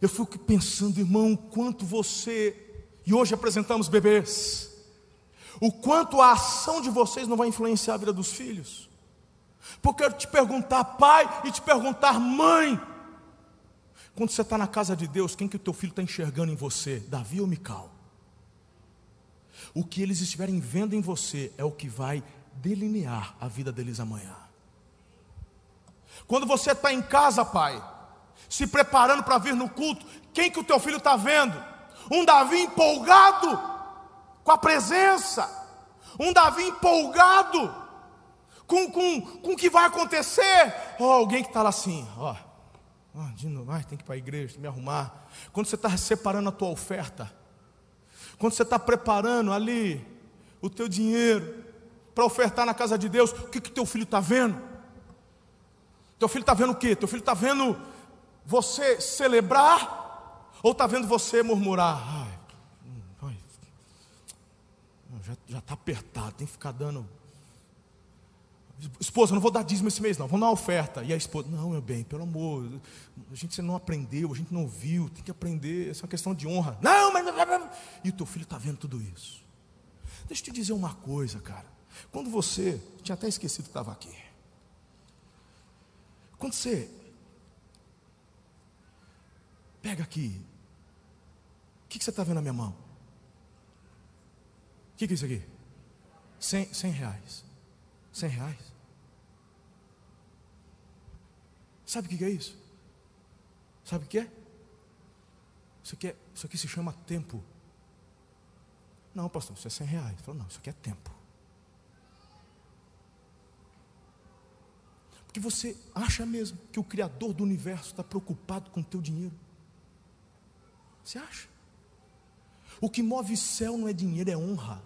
[SPEAKER 2] eu fico pensando, irmão, quanto você, e hoje apresentamos bebês, o quanto a ação de vocês não vai influenciar a vida dos filhos. Porque eu te perguntar, pai, e te perguntar, mãe, quando você está na casa de Deus, quem que o teu filho está enxergando em você, Davi ou Mical? O que eles estiverem vendo em você é o que vai delinear a vida deles amanhã. Quando você está em casa, pai, se preparando para vir no culto, quem que o teu filho está vendo? Um Davi empolgado com a presença, um Davi empolgado com, com, com o que vai acontecer. Oh, alguém que está lá assim, ó, oh, oh, de novo, ai, tem que ir para a igreja, tem que me arrumar. Quando você está separando a tua oferta, quando você está preparando ali o teu dinheiro para ofertar na casa de Deus, o que que teu filho está vendo? Teu filho está vendo o quê? Teu filho está vendo você celebrar ou está vendo você murmurar? Ai, ai, já está apertado, tem que ficar dando Esposa, não vou dar dízimo esse mês, não. Vamos dar uma oferta. E a esposa, não, meu bem, pelo amor, a gente não aprendeu, a gente não viu, tem que aprender, isso é uma questão de honra. Não, mas. E o teu filho está vendo tudo isso. Deixa eu te dizer uma coisa, cara. Quando você. Tinha até esquecido que estava aqui. Quando você. Pega aqui que, que você está vendo na minha mão? O que, que é isso aqui? 100, 100 reais. 100 reais? Sabe o que é isso? Sabe o que é? Isso aqui, é, isso aqui se chama tempo. Não, pastor, isso é 100 reais. Ele falou, não, isso aqui é tempo. Porque você acha mesmo que o Criador do universo está preocupado com o teu dinheiro? Você acha? O que move céu não é dinheiro, é honra.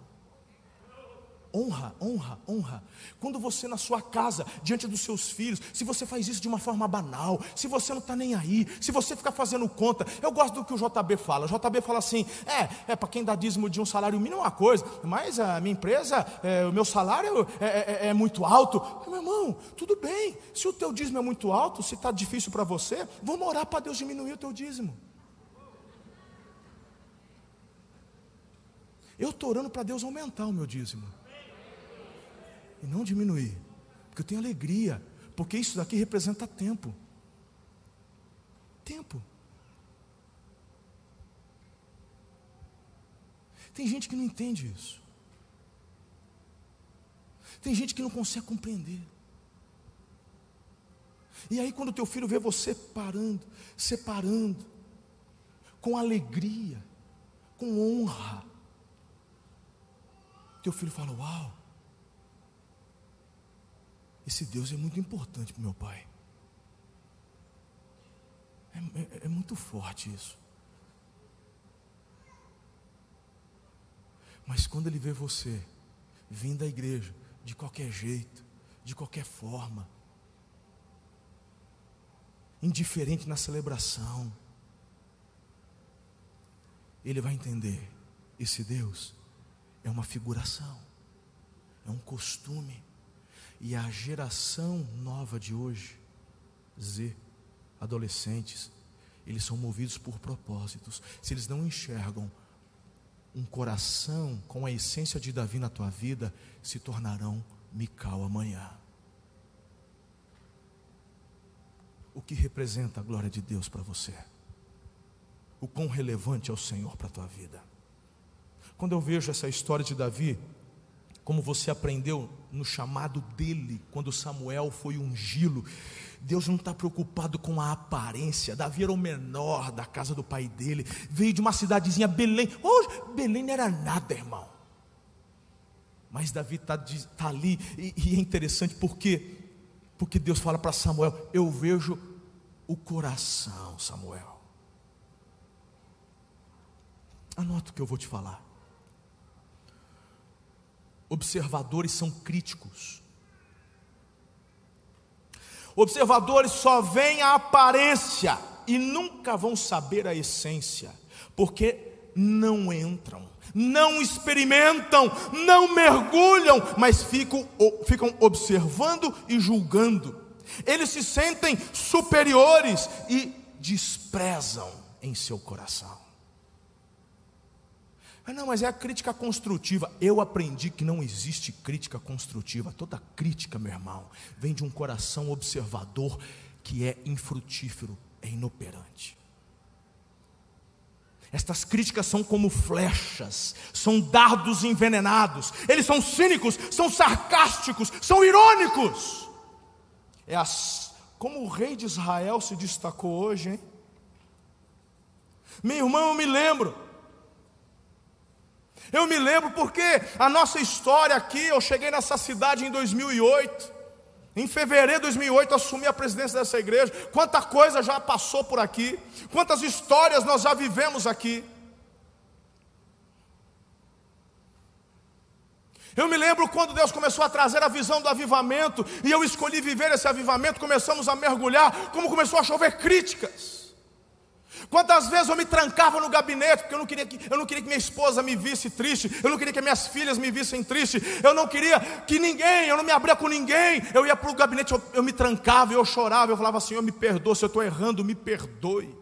[SPEAKER 2] Honra, honra, honra. Quando você na sua casa, diante dos seus filhos, se você faz isso de uma forma banal, se você não está nem aí, se você ficar fazendo conta, eu gosto do que o JB fala. O JB fala assim: é, é para quem dá dízimo de um salário mínimo é uma coisa, mas a minha empresa, é, o meu salário é, é, é, é muito alto. Meu irmão, tudo bem. Se o teu dízimo é muito alto, se está difícil para você, vamos orar para Deus diminuir o teu dízimo. Eu estou orando para Deus aumentar o meu dízimo e não diminuir, porque eu tenho alegria, porque isso daqui representa tempo. Tempo. Tem gente que não entende isso. Tem gente que não consegue compreender. E aí, quando teu filho vê você parando, separando, com alegria, com honra, teu filho fala: Uau, esse Deus é muito importante para meu pai. É, é, é muito forte isso. Mas quando ele vê você vindo da igreja de qualquer jeito, de qualquer forma, indiferente na celebração, ele vai entender: esse Deus é uma figuração, é um costume. E a geração nova de hoje, Z, adolescentes, eles são movidos por propósitos. Se eles não enxergam um coração com a essência de Davi na tua vida, se tornarão Mical amanhã. O que representa a glória de Deus para você? O quão relevante é o Senhor para a tua vida? Quando eu vejo essa história de Davi, como você aprendeu no chamado dele, quando Samuel foi ungilo. Deus não está preocupado com a aparência. Davi era o menor da casa do pai dele, veio de uma cidadezinha Belém. Oh, Belém não era nada, irmão. Mas Davi está tá ali, e, e é interessante porque, porque Deus fala para Samuel: Eu vejo o coração, Samuel. Anota o que eu vou te falar observadores são críticos. Observadores só veem a aparência e nunca vão saber a essência, porque não entram, não experimentam, não mergulham, mas ficam, ficam observando e julgando. Eles se sentem superiores e desprezam em seu coração. Ah, não, mas é a crítica construtiva. Eu aprendi que não existe crítica construtiva. Toda crítica, meu irmão, vem de um coração observador que é infrutífero, é inoperante. Estas críticas são como flechas, são dardos envenenados. Eles são cínicos, são sarcásticos, são irônicos. É as, como o rei de Israel se destacou hoje, hein? Meu irmão, eu me lembro eu me lembro porque a nossa história aqui, eu cheguei nessa cidade em 2008. Em fevereiro de 2008 assumi a presidência dessa igreja. Quanta coisa já passou por aqui, quantas histórias nós já vivemos aqui. Eu me lembro quando Deus começou a trazer a visão do avivamento, e eu escolhi viver esse avivamento, começamos a mergulhar, como começou a chover críticas. Quantas vezes eu me trancava no gabinete, porque eu não, queria que, eu não queria que minha esposa me visse triste, eu não queria que minhas filhas me vissem triste, eu não queria que ninguém, eu não me abria com ninguém, eu ia para o gabinete, eu, eu, me trancava, eu chorava, eu falava, Senhor, me perdoa, se eu estou errando, me perdoe.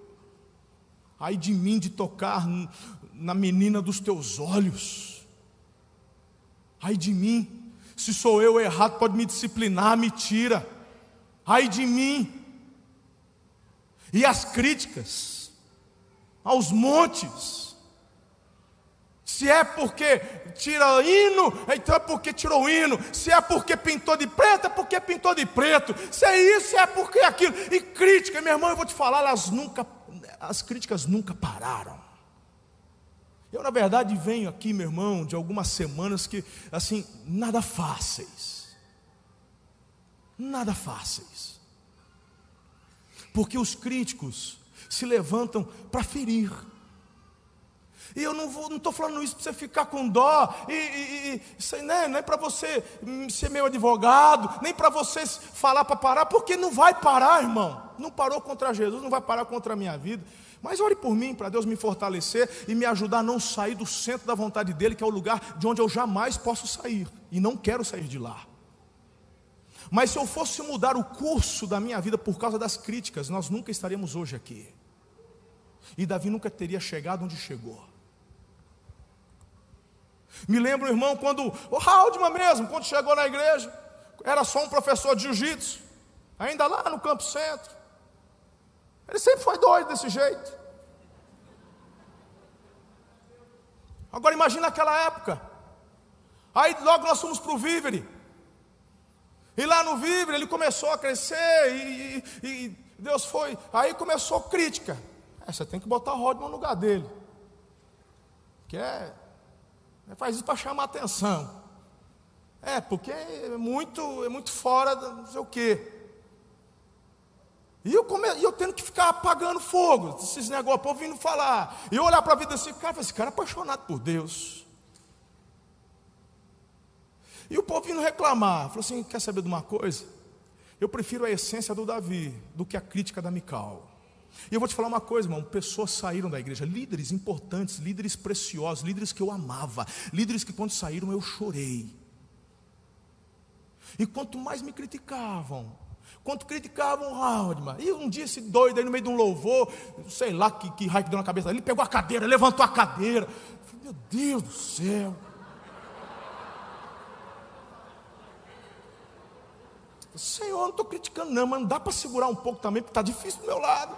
[SPEAKER 2] Aí de mim de tocar na menina dos teus olhos, ai de mim, se sou eu errado, pode me disciplinar, me tira, ai de mim, e as críticas, aos montes. Se é porque tira hino, então é porque tirou hino. Se é porque pintou de preto, é porque pintou de preto. Se é isso, é porque é aquilo. E crítica, meu irmão, eu vou te falar, elas nunca, as críticas nunca pararam. Eu, na verdade, venho aqui, meu irmão, de algumas semanas que, assim, nada fáceis. Nada fáceis. Porque os críticos se levantam para ferir. E eu não estou falando isso para você ficar com dó, e, e, e né, nem para você hum, ser meu advogado, nem para você falar para parar, porque não vai parar, irmão. Não parou contra Jesus, não vai parar contra a minha vida. Mas ore por mim, para Deus me fortalecer e me ajudar a não sair do centro da vontade dEle, que é o lugar de onde eu jamais posso sair, e não quero sair de lá. Mas se eu fosse mudar o curso da minha vida por causa das críticas, nós nunca estaríamos hoje aqui. E Davi nunca teria chegado onde chegou. Me lembro, irmão, quando o Haldman mesmo, quando chegou na igreja, era só um professor de jiu-jitsu, ainda lá no campo centro. Ele sempre foi doido desse jeito. Agora imagina aquela época. Aí logo nós fomos para o Vivere. E lá no Vivere ele começou a crescer e, e, e Deus foi. Aí começou crítica. É, você tem que botar o Rodman no lugar dele. Que é Faz isso para chamar atenção. É, porque é muito, é muito fora, não sei o quê. E eu, come, eu tendo que ficar apagando fogo, esses negócios, povo vindo falar. E eu olhar para a vida desse cara, esse cara é apaixonado por Deus. E o povo vindo reclamar, falou assim: quer saber de uma coisa? Eu prefiro a essência do Davi do que a crítica da Mical. E eu vou te falar uma coisa, irmão: pessoas saíram da igreja, líderes importantes, líderes preciosos, líderes que eu amava, líderes que quando saíram eu chorei. E quanto mais me criticavam, quanto criticavam o Haldman, e um dia esse doido aí no meio de um louvor, sei lá que, que raio que deu na cabeça ele pegou a cadeira, levantou a cadeira. Eu falei, meu Deus do céu. Senhor, não estou criticando, não, mas não dá para segurar um pouco também, porque está difícil do meu lado.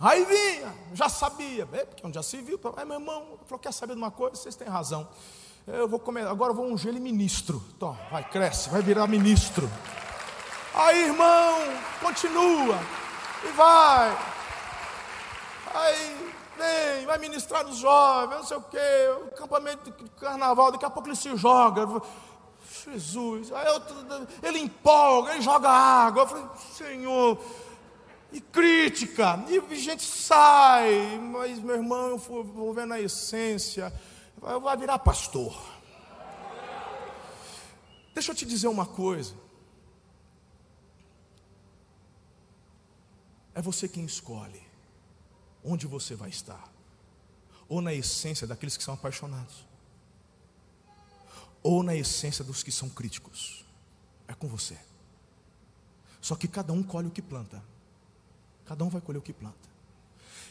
[SPEAKER 2] Aí vinha, já sabia, é, porque onde já se viu, aí meu irmão falou: quer saber de uma coisa? Vocês têm razão. Eu vou comer, agora eu vou ungir ele ministro. Então, vai, cresce, vai virar ministro. Aí, irmão, continua. E vai. Aí, vem, vai ministrar nos jovens, não sei o quê, o acampamento de carnaval, daqui a pouco ele se joga. Jesus, aí eu, ele empolga, ele joga água. Eu falei, Senhor, e crítica, e gente sai, mas meu irmão, eu vou ver na essência, vai virar pastor. Deixa eu te dizer uma coisa. É você quem escolhe onde você vai estar, ou na essência daqueles que são apaixonados, ou na essência dos que são críticos. É com você. Só que cada um colhe o que planta. Cada um vai colher o que planta.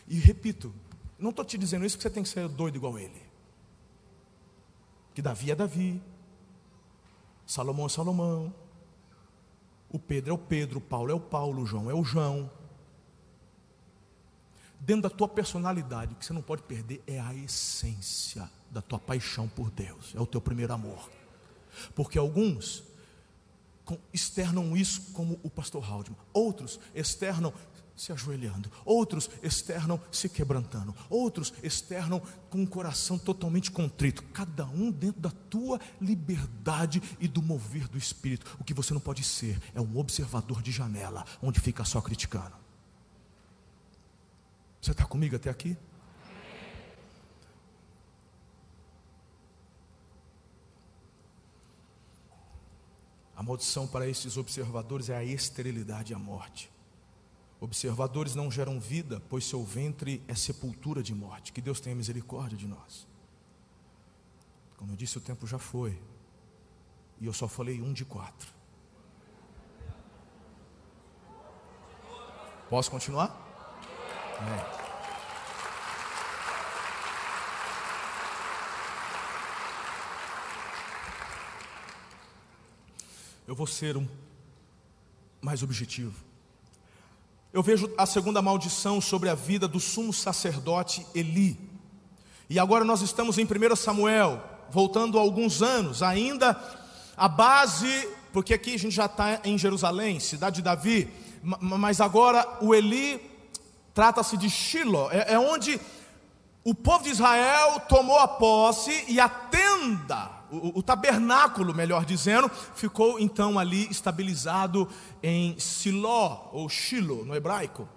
[SPEAKER 2] E repito, não estou te dizendo isso porque você tem que ser doido igual ele. Que Davi é Davi, Salomão é Salomão, o Pedro é o Pedro, o Paulo é o Paulo, o João é o João. Dentro da tua personalidade, o que você não pode perder é a essência da tua paixão por Deus, é o teu primeiro amor. Porque alguns externam isso como o pastor Haldman, outros externam se ajoelhando, outros externam se quebrantando, outros externam com um coração totalmente contrito, cada um dentro da tua liberdade e do mover do Espírito. O que você não pode ser é um observador de janela, onde fica só criticando. Você está comigo até aqui? A maldição para esses observadores é a esterilidade e a morte. Observadores não geram vida, pois seu ventre é sepultura de morte. Que Deus tenha misericórdia de nós. Como eu disse, o tempo já foi. E eu só falei um de quatro. Posso continuar? É. Eu vou ser um mais objetivo. Eu vejo a segunda maldição sobre a vida do sumo sacerdote Eli. E agora nós estamos em 1 Samuel, voltando alguns anos, ainda a base, porque aqui a gente já está em Jerusalém, cidade de Davi, mas agora o Eli trata-se de Shiloh, é, é onde o povo de Israel tomou a posse e a tenda, o, tabernáculo, melhor dizendo, ficou então ali estabilizado em Siló, ou Shiloh no hebraico.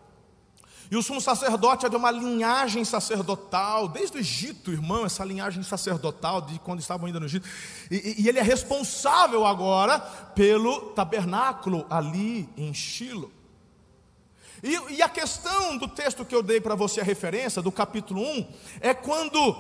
[SPEAKER 2] E o sumo sacerdote é de uma linhagem sacerdotal, desde o Egito, irmão, essa linhagem sacerdotal, de quando estavam ainda no Egito. E, e ele é responsável agora pelo tabernáculo ali em Shiloh. E, e a questão do texto que eu dei para você a referência, do capítulo 1, é quando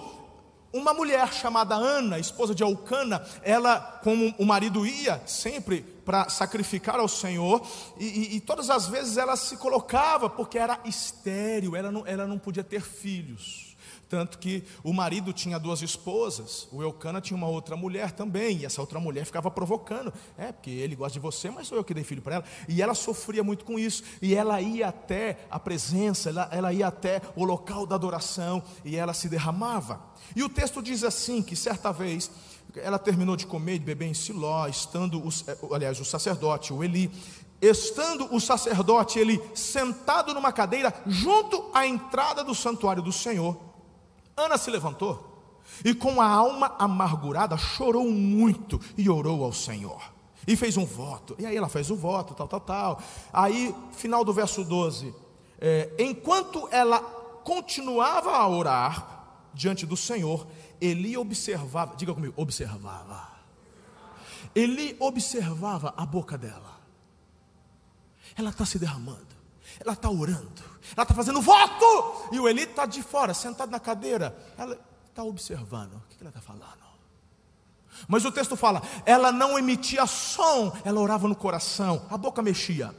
[SPEAKER 2] uma mulher chamada Ana, esposa de Elcana, ela, como o marido ia sempre para sacrificar ao Senhor, e, e, e, todas as vezes ela se colocava, porque era estéril, ela não, ela não podia ter filhos. Tanto que o marido tinha duas esposas, o Eucana tinha uma outra mulher também, e essa outra mulher ficava provocando. É, porque ele gosta de você, mas sou eu que dei filho para ela. E ela sofria muito com isso. E ela ia até a presença, ela, ela ia até o local da adoração, e ela se derramava. E o texto diz assim: que certa vez ela terminou de comer e de beber em Siló, estando, os, eh, aliás, o sacerdote, o Eli, estando o sacerdote, ele sentado numa cadeira junto à entrada do santuário do Senhor. Ana se levantou e, com a alma amargurada, chorou muito e orou ao Senhor. E fez um voto. E aí ela fez o voto, tal, tal, tal. Aí, final do verso 12. É, enquanto ela continuava a orar diante do Senhor, Eli observava, diga comigo, observava. Eli observava a boca dela. Ela está se derramando, ela está orando, ela está fazendo voto, e o Eli está de fora, sentado na cadeira. Ela está observando. O que ela está falando? Mas o texto fala: ela não emitia som, ela orava no coração, a boca mexia.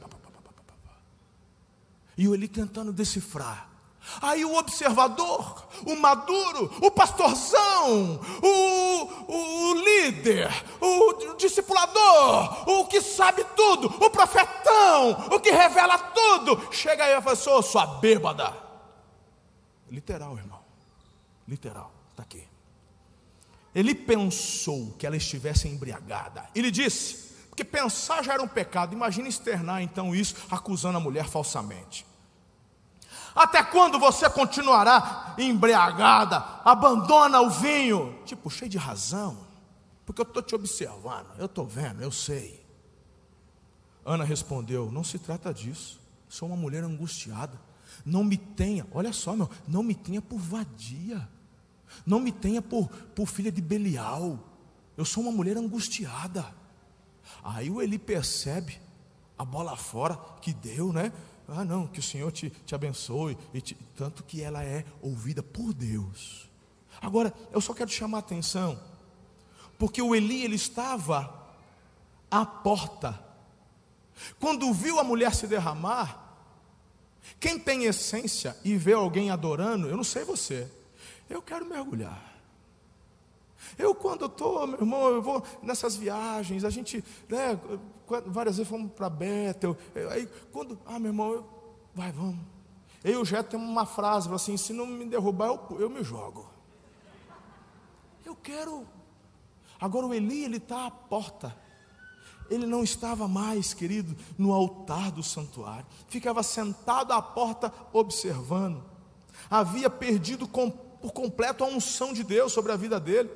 [SPEAKER 2] E o Eli tentando decifrar. Aí o observador, o maduro, o pastorzão, o, o, líder, o discipulador, o que sabe tudo, o profetão, o que revela tudo, chega aí e fala assim, sua bêbada. Literal, irmão. Literal, está aqui. Ele pensou que ela estivesse embriagada. Ele disse, porque pensar já era um pecado, imagine externar então isso, acusando a mulher falsamente. Até quando você continuará embriagada? Abandona o vinho. Tipo, cheio de razão. Porque eu estou te observando, eu estou vendo, eu sei. Ana respondeu: Não se trata disso. Sou uma mulher angustiada. Não me tenha, olha só, meu, não me tenha por vadia. Não me tenha por, por filha de Belial. Eu sou uma mulher angustiada. Aí o Eli percebe a bola fora que deu, né? Ah, não, que o Senhor te, te abençoe. Te, tanto que ela é ouvida por Deus. Agora, eu só quero chamar a atenção, porque o Eli ele estava à porta. Quando viu a mulher se derramar, quem tem essência e vê alguém adorando, eu não sei você, eu quero mergulhar. Eu, quando estou, meu irmão, eu vou nessas viagens, a gente, né, várias vezes fomos para Bethel, aí quando, ah, meu irmão, eu, vai, vamos. Eu e o Jeto temos uma frase, assim, se não me derrubar, eu, eu me jogo. Eu quero. Agora o Eli, ele está à porta. Ele não estava mais, querido, no altar do santuário. Ficava sentado à porta observando. Havia perdido com, por completo a unção de Deus sobre a vida dele.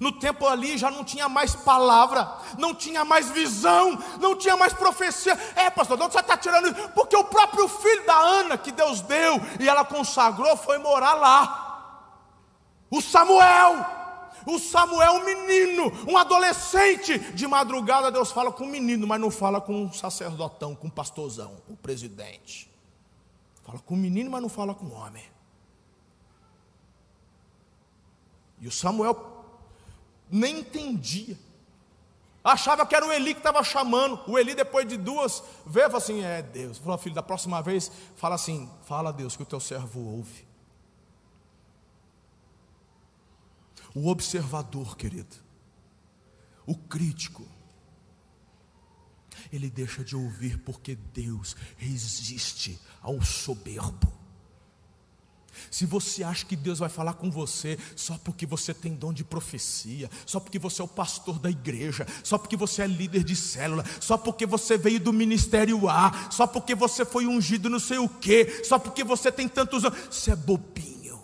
[SPEAKER 2] No tempo ali já não tinha mais palavra, não tinha mais visão, não tinha mais profecia. É, pastor, de onde você está tirando isso? Porque o próprio filho da Ana, que Deus deu e ela consagrou, foi morar lá. O Samuel, o Samuel, um menino, um adolescente. De madrugada Deus fala com o menino, mas não fala com um sacerdotão, com um pastorzão, o presidente. Fala com o menino, mas não fala com o homem. E o Samuel nem entendia. Achava que era o Eli que estava chamando. O Eli, depois de duas vezes, falou assim: É Deus. Falou, filho, da próxima vez, fala assim: Fala a Deus, que o teu servo ouve. O observador, querido, o crítico, ele deixa de ouvir porque Deus resiste ao soberbo. Se você acha que Deus vai falar com você só porque você tem dom de profecia, só porque você é o pastor da igreja, só porque você é líder de célula, só porque você veio do ministério A, só porque você foi ungido não sei o que, só porque você tem tantos anos, você é bobinho,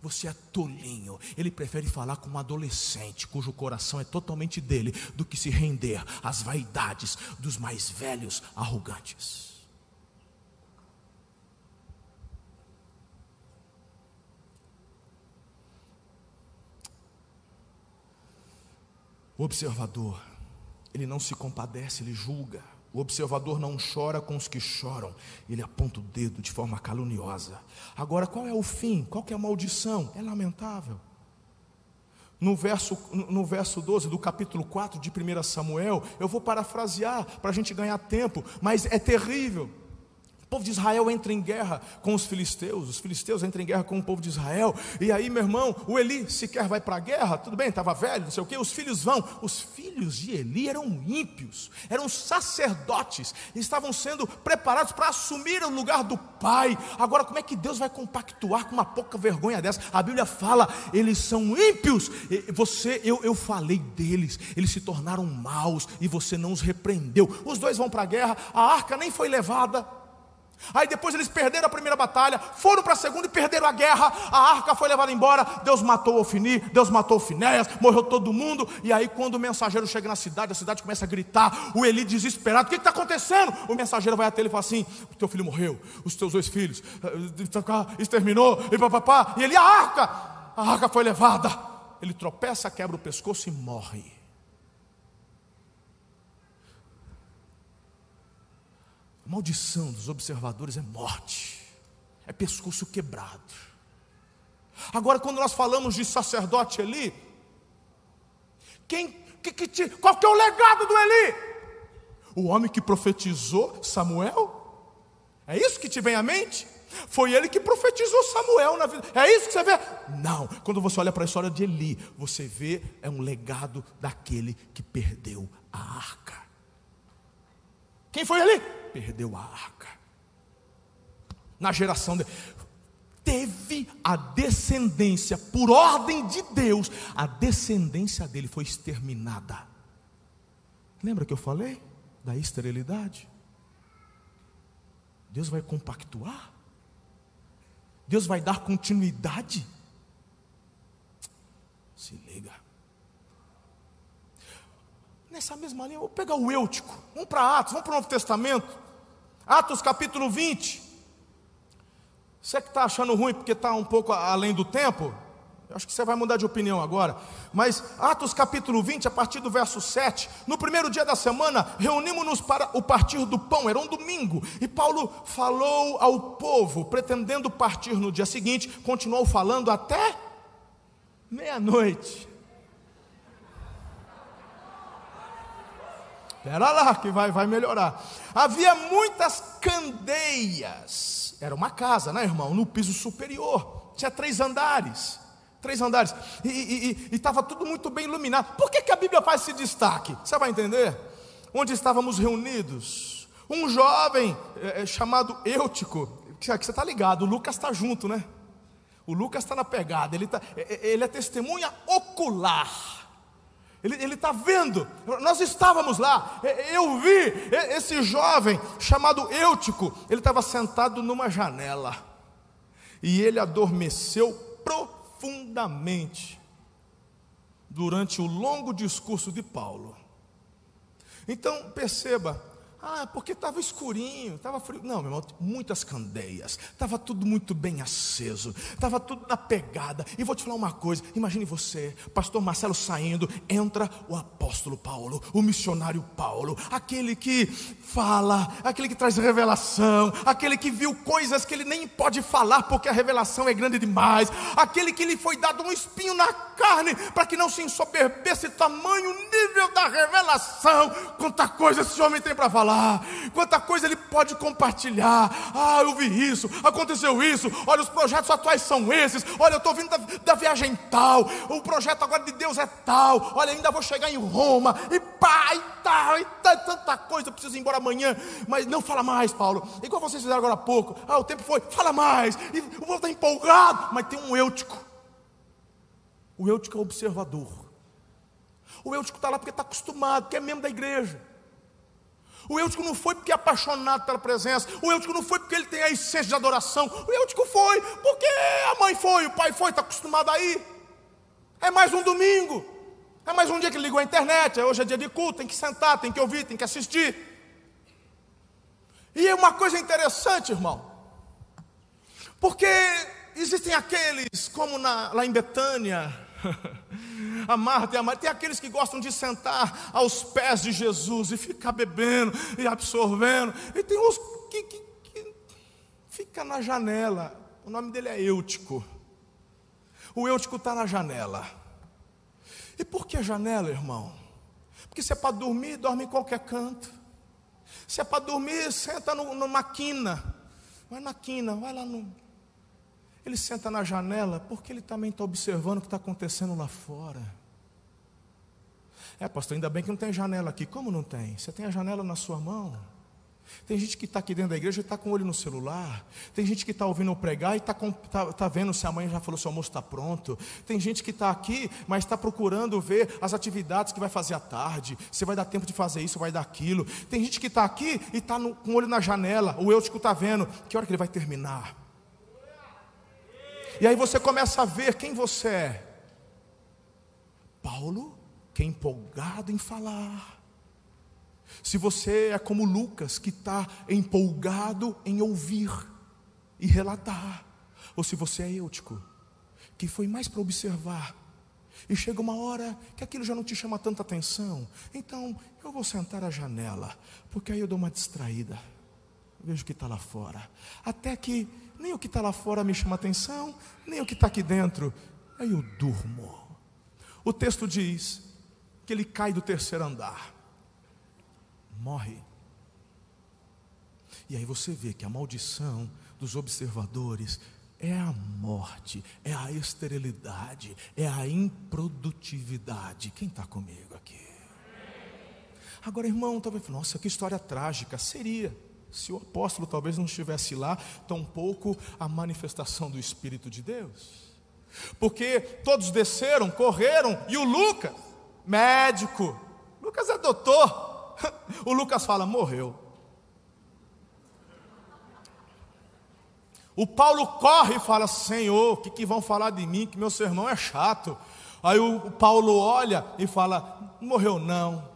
[SPEAKER 2] você é tolinho. Ele prefere falar com um adolescente cujo coração é totalmente dele do que se render às vaidades dos mais velhos arrogantes. O observador, ele não se compadece, ele julga. O observador não chora com os que choram, ele aponta o dedo de forma caluniosa. Agora, qual é o fim? Qual é a maldição? É lamentável. No verso, no verso 12 do capítulo 4 de 1 Samuel, eu vou parafrasear para a gente ganhar tempo, mas é terrível. O povo de Israel entra em guerra com os filisteus, os filisteus entram em guerra com o povo de Israel, e aí, meu irmão, o Eli sequer vai para a guerra, tudo bem, estava velho, não sei o que, os filhos vão. Os filhos de Eli eram ímpios, eram sacerdotes, estavam sendo preparados para assumir o lugar do pai. Agora, como é que Deus vai compactuar com uma pouca vergonha dessa? A Bíblia fala, eles são ímpios. Você, eu, eu falei deles, eles se tornaram maus e você não os repreendeu. Os dois vão para a guerra, a arca nem foi levada. Aí depois eles perderam a primeira batalha, foram para a segunda e perderam a guerra. A arca foi levada embora. Deus matou Ofni, Deus matou Finéias, morreu todo mundo. E aí, quando o mensageiro chega na cidade, a cidade começa a gritar. O Eli desesperado: O que está acontecendo? O mensageiro vai até ele e fala assim: O teu filho morreu, os teus dois filhos, eh, exterminou, e papapá. E ele: A arca, a arca foi levada. Ele tropeça, quebra o pescoço e morre. Maldição dos observadores é morte, é pescoço quebrado. Agora, quando nós falamos de sacerdote Eli, quem, que, que te, qual que é o legado do Eli? O homem que profetizou Samuel? É isso que te vem à mente? Foi ele que profetizou Samuel na vida. É isso que você vê? Não. Quando você olha para a história de Eli, você vê é um legado daquele que perdeu a arca. Quem foi Eli? perdeu a arca. Na geração dele. Teve a descendência, por ordem de Deus, a descendência dele foi exterminada. Lembra que eu falei da esterilidade? Deus vai compactuar? Deus vai dar continuidade? Se liga. Nessa mesma linha, vou pegar o Eutico. Vamos para Atos, vamos para o Novo Testamento. Atos capítulo 20. Você que está achando ruim porque está um pouco além do tempo, acho que você vai mudar de opinião agora. Mas Atos capítulo 20, a partir do verso 7, no primeiro dia da semana, reunimos-nos para o partir do pão, era um domingo, e Paulo falou ao povo, pretendendo partir no dia seguinte, continuou falando até meia-noite. Espera lá que vai, vai melhorar. Havia muitas candeias. Era uma casa, né, irmão? No piso superior. Tinha três andares. Três andares. E estava tudo muito bem iluminado. Por que, que a Bíblia faz esse destaque? Você vai entender? Onde estávamos reunidos. Um jovem é, chamado Eutico. Que você está ligado, o Lucas está junto, né? O Lucas está na pegada. Ele, tá, ele é testemunha ocular ele está vendo, nós estávamos lá, eu vi esse jovem chamado Eutico, ele estava sentado numa janela, e ele adormeceu profundamente durante o longo discurso de Paulo. Então perceba, ah, porque estava escurinho, estava frio. Não, meu irmão, muitas candeias, estava tudo muito bem aceso, estava tudo na pegada. E vou te falar uma coisa: imagine você, pastor Marcelo saindo, entra o apóstolo Paulo, o missionário Paulo, aquele que fala, aquele que traz revelação, aquele que viu coisas que ele nem pode falar porque a revelação é grande demais, aquele que lhe foi dado um espinho na carne para que não se ensoberbesse tamanho nível da revelação. Quanta coisa esse homem tem para falar falar, quanta coisa ele pode compartilhar. Ah, eu vi isso, aconteceu isso. Olha, os projetos atuais são esses. Olha, eu estou vindo da, da, viagem tal. O projeto agora de Deus é tal. Olha, ainda vou chegar em Roma. E pá, e tal, e tal, tanta coisa. Eu preciso ir embora amanhã. Mas não fala mais, Paulo. Igual vocês fizeram agora há pouco. Ah, o tempo foi, fala mais. E o povo está empolgado. Mas tem um eutico. O eutico é observador. O Eutico está lá porque está acostumado, porque é membro da igreja. O Eutico não foi porque é apaixonado pela presença. O Eutico não foi porque ele tem a essência de adoração. O Eutico foi porque a mãe foi, o pai foi, está acostumado aí. É mais um domingo. É mais um dia que ligou a internet. Hoje é dia de culto, tem que sentar, tem que ouvir, tem que assistir. E é uma coisa interessante, irmão. Porque existem aqueles, como na, lá em Betânia, a Marta e a Maria. Tem aqueles que gostam de sentar aos pés de Jesus e ficar bebendo e absorvendo. E tem uns que, que, que fica na janela. O nome dele é Eutico. O Eutico está na janela. E por que janela, irmão? Porque se é para dormir, dorme em qualquer canto. Se é para dormir, senta no, numa quina. Vai na quina, vai lá no, ele senta na janela porque ele também está observando o que está acontecendo lá fora. É, pastor, ainda bem que não tem janela aqui. Como não tem? Você tem a janela na sua mão. Tem gente que está aqui dentro da igreja e está com o olho no celular. Tem gente que está ouvindo eu pregar e está tá, tá vendo se a mãe já falou se o almoço está pronto. Tem gente que está aqui, mas está procurando ver as atividades que vai fazer à tarde. Se vai dar tempo de fazer isso, vai dar aquilo. Tem gente que está aqui e está com o olho na janela. O eutico está vendo que hora que ele vai terminar. E aí você começa a ver quem você é. Paulo, que é empolgado em falar. Se você é como Lucas, que está empolgado em ouvir e relatar. Ou se você é eutico, que foi mais para observar. E chega uma hora que aquilo já não te chama tanta atenção. Então, eu vou sentar à janela, porque aí eu dou uma distraída. Vejo o que está lá fora. Até que nem o que está lá fora me chama atenção, nem o que está aqui dentro. Aí eu durmo. O texto diz que ele cai do terceiro andar, morre. E aí você vê que a maldição dos observadores é a morte, é a esterilidade, é a improdutividade. Quem está comigo aqui? Agora, irmão, talvez, nossa, que história trágica. Seria se o apóstolo talvez não estivesse lá, tampouco a manifestação do Espírito de Deus. Porque todos desceram, correram, e o Lucas, médico, Lucas é doutor, o Lucas fala: morreu. O Paulo corre e fala: Senhor, o que, que vão falar de mim? Que meu sermão é chato. Aí o, Paulo olha e fala: morreu não.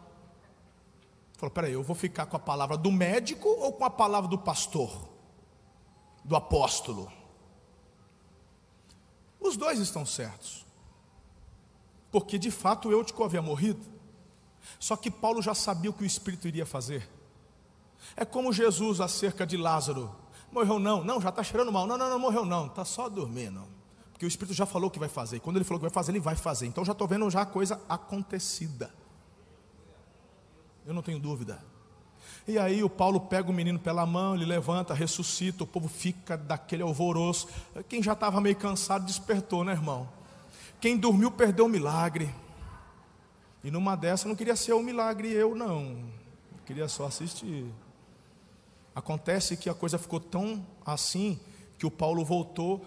[SPEAKER 2] Falou: peraí, eu vou ficar com a palavra do médico ou com a palavra do pastor? Do apóstolo? Os dois estão certos. Porque de fato Eutico havia morrido. Só que Paulo já sabia o que o Espírito iria fazer. É como Jesus acerca de Lázaro. Morreu não, não, já está cheirando mal. Não, não, não, morreu não, está só dormindo. Porque o Espírito já falou o que vai fazer. E quando ele falou que vai fazer, ele vai fazer. Então já estou vendo já a coisa acontecida. Eu não tenho dúvida. E aí o Paulo pega o menino pela mão, ele levanta, ressuscita, o povo fica daquele alvoroço. Quem já estava meio cansado despertou, né, irmão? Quem dormiu perdeu o milagre. E numa dessa não queria ser o milagre eu não. Eu queria só assistir. Acontece que a coisa ficou tão assim que o Paulo voltou,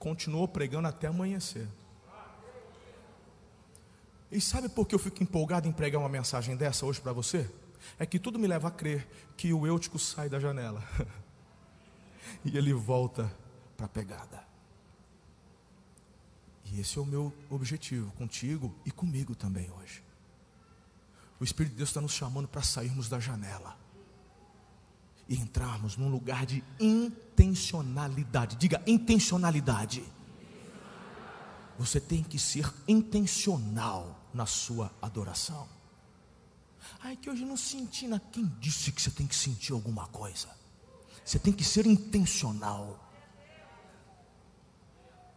[SPEAKER 2] continuou pregando até amanhecer. E sabe por que eu fico empolgado em pregar uma mensagem dessa hoje para você? É que tudo me leva a crer que o eutico sai da janela e ele volta para a pegada. E esse é o meu objetivo contigo e comigo também hoje. O Espírito de Deus está nos chamando para sairmos da janela e entrarmos num lugar de intencionalidade. Diga intencionalidade. Você tem que ser intencional na sua adoração. Ai, que hoje não senti, na quem disse que você tem que sentir alguma coisa? Você tem que ser intencional.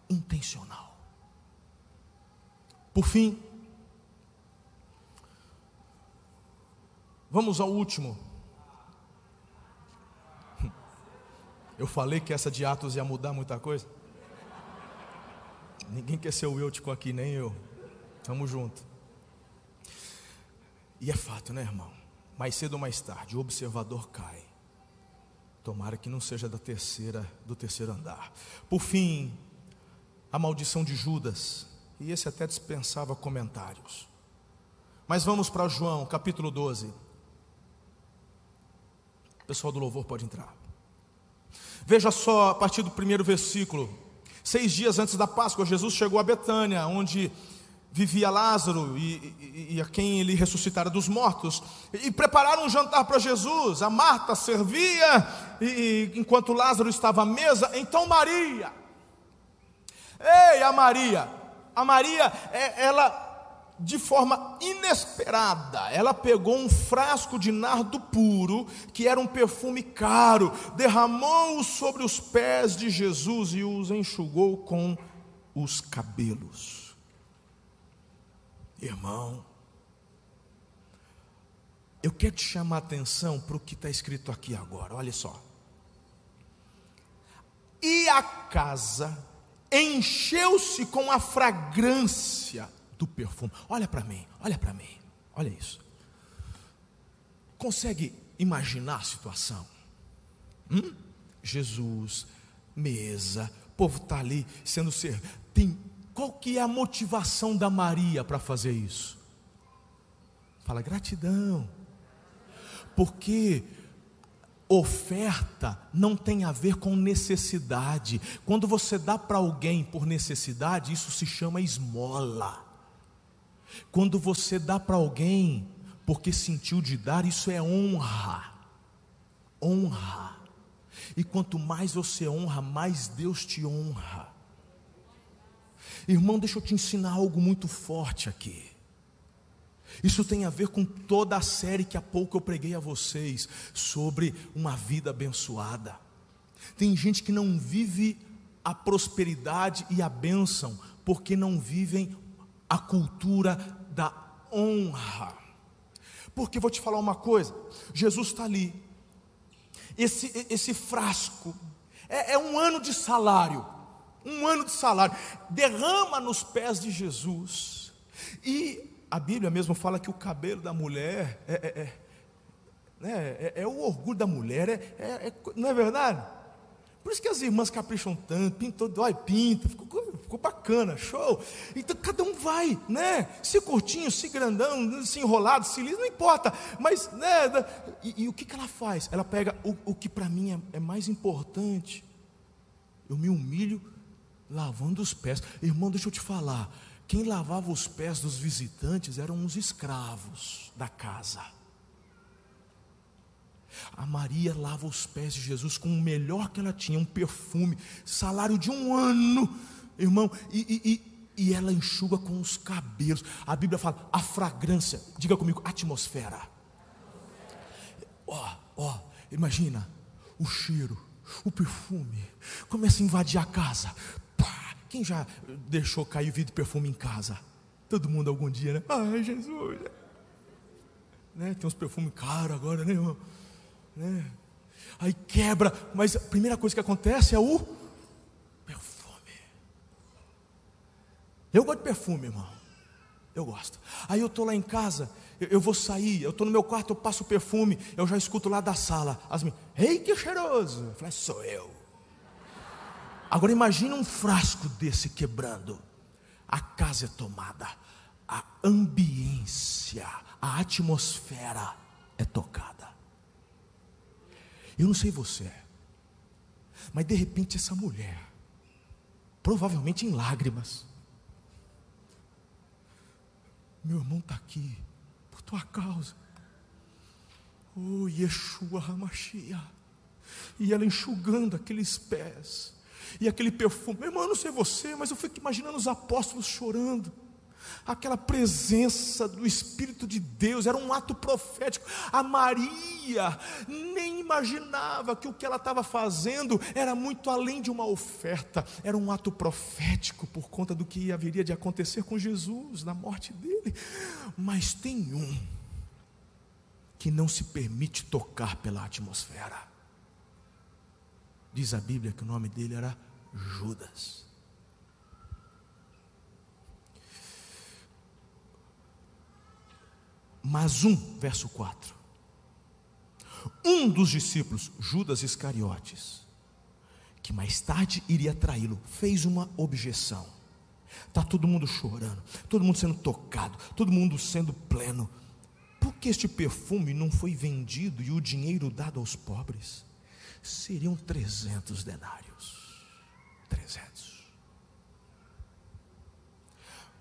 [SPEAKER 2] Intencional. Por fim, vamos ao último. Eu falei que essa de Atos ia mudar muita coisa. Ninguém quer ser o Eutico aqui, nem eu. Tamo junto. E é fato, né, irmão? Mais cedo ou mais tarde, o observador cai. Tomara que não seja da terceira, do terceiro andar. Por fim, a maldição de Judas. E esse até dispensava comentários. Mas vamos para João, capítulo 12. O pessoal do louvor pode entrar. Veja só, a partir do primeiro versículo. Seis dias antes da Páscoa, Jesus chegou a Betânia, onde vivia Lázaro e, e, e, a quem ele ressuscitara dos mortos, e prepararam um jantar para Jesus. A Marta servia, e, enquanto Lázaro estava à mesa, então Maria, ei, a Maria, a Maria, é, ela de forma inesperada, ela pegou um frasco de nardo puro, que era um perfume caro, derramou-o sobre os pés de Jesus e os enxugou com os cabelos. Irmão, eu quero te chamar a atenção para o que está escrito aqui agora, olha só. E a casa encheu-se com a fragrância do perfume. Olha para mim, olha para mim, olha isso. Consegue imaginar a situação? Hum? Jesus, mesa, o povo está ali sendo servido. Tem qual que é a motivação da Maria para fazer isso? Fala gratidão. Porque oferta não tem a ver com necessidade. Quando você dá para alguém por necessidade, isso se chama esmola. Quando você dá para alguém porque sentiu de dar, isso é honra. Honra. E quanto mais você honra, mais Deus te honra. Irmão, deixa eu te ensinar algo muito forte aqui. Isso tem a ver com toda a série que há pouco eu preguei a vocês sobre uma vida abençoada. Tem gente que não vive a prosperidade e a bênção porque não vivem a cultura da honra. Porque vou te falar uma coisa: Jesus está ali, esse, esse frasco é, é um ano de salário um ano de salário, derrama nos pés de Jesus. E a Bíblia mesmo fala que o cabelo da mulher é, é, é, né, é, é o orgulho da mulher, é, é, é, não é verdade? Por isso que as irmãs capricham tanto, pintou, dói, pinta, ficou, ficou bacana, show. Então cada um vai, né? Se curtinho, se grandão, se enrolado, se liso, não importa. Mas, né? E, e o que, que ela faz? Ela pega o, o que para mim é, é mais importante. Eu me humilho lavando os pés. Irmão, deixa eu te falar. Quem lavava os pés dos visitantes eram os escravos da casa. A Maria lava os pés de Jesus com o melhor que ela tinha, um perfume, salário de um ano, irmão, e, e, e, ela enxuga com os cabelos. A Bíblia fala a fragrância, diga comigo, atmosfera. Ó, ó, imagina o cheiro, o perfume, começa a invadir a casa, quem já deixou cair vidro de perfume em casa? Todo mundo algum dia, né? Ai, Jesus. Né? Tem uns perfumes caros agora, né, irmão? Né? Aí quebra, mas a primeira coisa que acontece é o perfume. Eu gosto de perfume, irmão. Eu gosto. Aí eu estou lá em casa, eu, eu vou sair, eu estou no meu quarto, eu passo o perfume, eu já escuto lá da sala. As minhas, ei, que cheiroso. Eu falei, sou eu. Agora imagine um frasco desse quebrando. A casa é tomada, a ambiência, a atmosfera é tocada. Eu não sei você, mas de repente essa mulher, provavelmente em lágrimas, meu irmão está aqui por tua causa. Oh, Yeshua Hamashia. E ela enxugando aqueles pés e aquele perfume. Meu irmão, eu não sei você, mas eu fico imaginando os apóstolos chorando. Aquela presença do Espírito de Deus era um ato profético. A Maria nem imaginava que o que ela estava fazendo era muito além de uma oferta, era um ato profético por conta do que haveria de acontecer com Jesus na morte dele. Mas tem um que não se permite tocar pela atmosfera Diz a Bíblia que o nome dele era Judas. Mas um, verso 4. Um dos discípulos, Judas Iscariotes, que mais tarde iria traí-lo, fez uma objeção. Está todo mundo chorando, todo mundo sendo tocado, todo mundo sendo pleno. Por que este perfume não foi vendido e o dinheiro dado aos pobres? Seriam 300 denários. 300.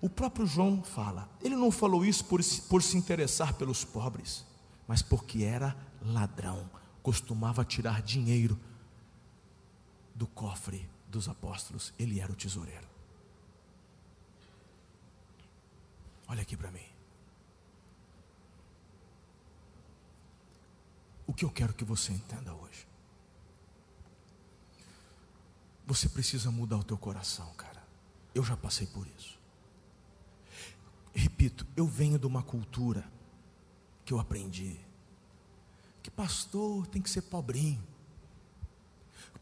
[SPEAKER 2] O próprio João fala, ele não falou isso por, por se interessar pelos pobres, mas porque era ladrão, costumava tirar dinheiro do cofre dos apóstolos, ele era o tesoureiro. Olha aqui para mim. O que eu quero que você entenda hoje. Você precisa mudar o teu coração, cara. Eu já passei por isso. Repito, eu venho de uma cultura que eu aprendi que pastor tem que ser pobrinho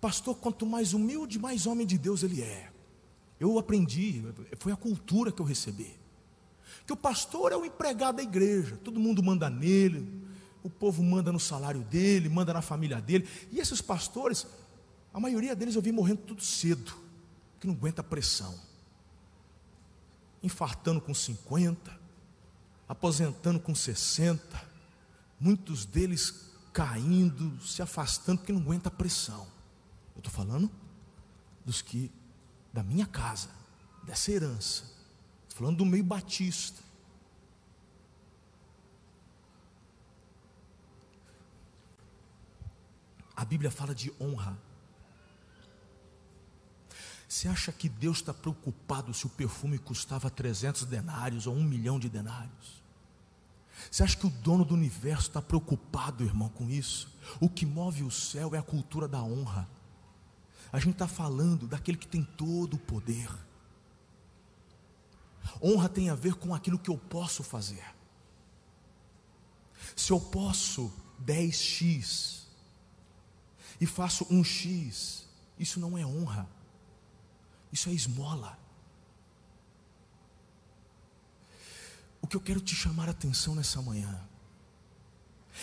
[SPEAKER 2] pastor, quanto mais humilde, mais homem de Deus ele é. Eu aprendi, foi a cultura que eu recebi. Que o pastor é o empregado da igreja, todo mundo manda nele, o povo manda no salário dele, manda na família dele. E esses pastores, a maioria deles eu vi morrendo tudo cedo, que não aguenta a pressão. Infartando com 50, aposentando com 60, muitos deles caindo, se afastando, porque não aguenta a pressão. Eu estou falando dos que, da minha casa, dessa herança. Estou falando do meio batista. A Bíblia fala de honra. Você acha que Deus está preocupado se o perfume custava 300 denários ou um milhão de denários? Você acha que o dono do universo está preocupado, irmão, com isso? O que move o céu é a cultura da honra. A gente está falando daquele que tem todo o poder. Honra tem a ver com aquilo que eu posso fazer. Se eu posso 10x e faço 1x, isso não é honra, isso é esmola. O que eu quero te chamar a atenção nessa manhã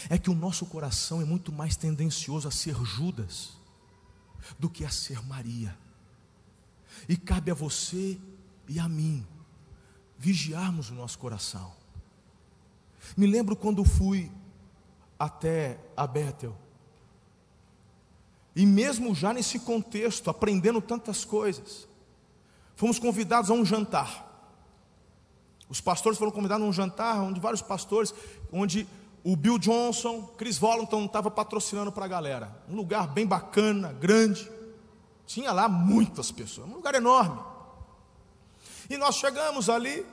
[SPEAKER 2] é que o nosso coração é muito mais tendencioso a ser Judas do que a ser Maria. E cabe a você e a mim vigiarmos o nosso coração. Me lembro quando fui até a Bethel. E mesmo já nesse contexto, aprendendo tantas coisas, fomos convidados a um jantar. Os pastores foram convidados a um jantar, onde vários pastores, onde o Bill Johnson, Chris Volanton estava patrocinando para a galera. Um lugar bem bacana, grande. Tinha lá muitas pessoas, um lugar enorme. E nós chegamos ali.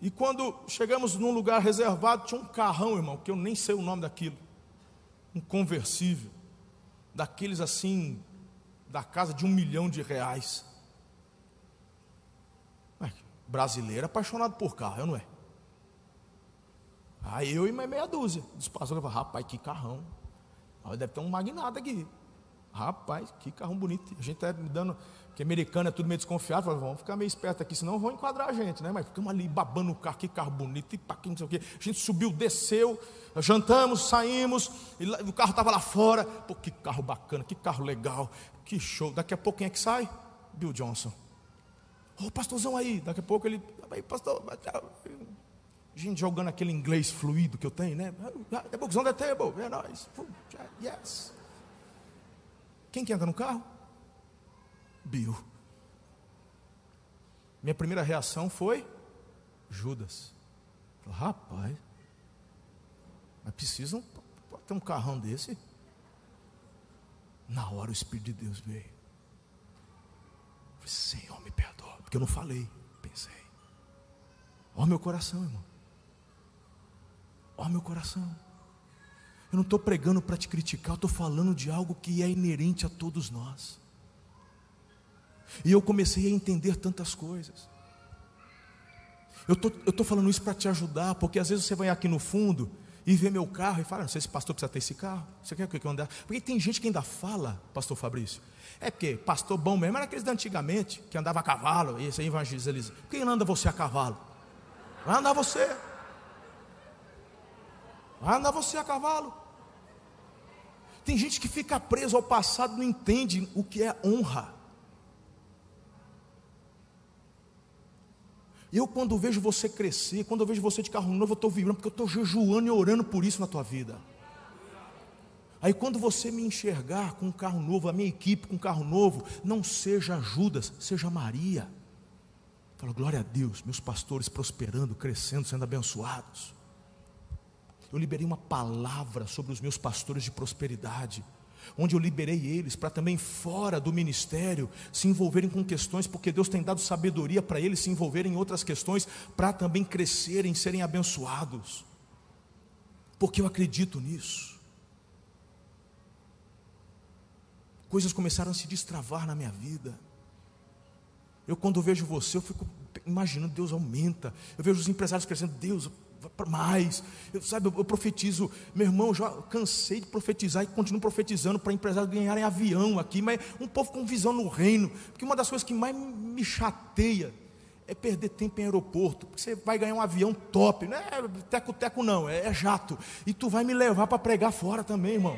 [SPEAKER 2] E quando chegamos num lugar reservado, tinha um carrão, irmão, que eu nem sei o nome daquilo. Um conversível. Daqueles assim, da casa de um milhão de reais. Brasileiro apaixonado por carro, eu não é? Aí eu e mais meia dúzia dos pastores rapaz, que carrão. Aí deve ter um magnata aqui. Rapaz, que carrão bonito. A gente está dando, que americano é tudo meio desconfiado, falou, vamos ficar meio esperto aqui, senão vão enquadrar a gente, né? Mas ficamos ali babando o carro, que carro bonito, e pá, que não sei o quê. A gente subiu, desceu, jantamos, saímos, o carro estava lá fora. Pô, que carro bacana, que carro legal, que show. Daqui a pouco quem é que sai? Bill Johnson. Ô oh, pastorzão aí, daqui a pouco ele. Aí, pastor, gente jogando aquele inglês fluido que eu tenho, né? The book's on the table, é nóis. Yes. Quem que anda no carro? Bill. Minha primeira reação foi Judas. Rapaz, mas precisam ter um carrão desse? Na hora o Espírito de Deus veio. Falei, Senhor, me perdoa, porque eu não falei, pensei. Olha meu coração, irmão. Ó meu coração. Eu não estou pregando para te criticar, eu estou falando de algo que é inerente a todos nós. E eu comecei a entender tantas coisas. Eu tô, estou falando isso para te ajudar, porque às vezes você vai aqui no fundo e vê meu carro e fala: Não sei se pastor precisa ter esse carro. Você quer que eu andar? Porque tem gente que ainda fala, pastor Fabrício. É porque pastor bom mesmo era aqueles de antigamente, que andava a cavalo, e esse aí evangeliza. Quem anda você a cavalo? Vai andar você. Vai andar você a cavalo. Tem gente que fica preso ao passado, não entende o que é honra. Eu, quando vejo você crescer, quando eu vejo você de carro novo, eu estou vibrando, porque eu estou jejuando e orando por isso na tua vida. Aí, quando você me enxergar com um carro novo, a minha equipe com um carro novo, não seja Judas, seja Maria. Fala, glória a Deus, meus pastores prosperando, crescendo, sendo abençoados. Eu liberei uma palavra sobre os meus pastores de prosperidade onde eu liberei eles para também fora do ministério se envolverem com questões, porque Deus tem dado sabedoria para eles se envolverem em outras questões, para também crescerem, serem abençoados. Porque eu acredito nisso. Coisas começaram a se destravar na minha vida. Eu quando vejo você, eu fico imaginando, Deus aumenta. Eu vejo os empresários crescendo, Deus, mais. Eu, sabe, eu, eu, profetizo, meu irmão, já cansei de profetizar e continuo profetizando para empresários ganharem avião aqui, mas um povo com visão no reino. Porque uma das coisas que mais me chateia é perder tempo em aeroporto. Porque você vai ganhar um avião top, não é teco-teco, não, é, é jato. E tu vai me levar para pregar fora também, irmão.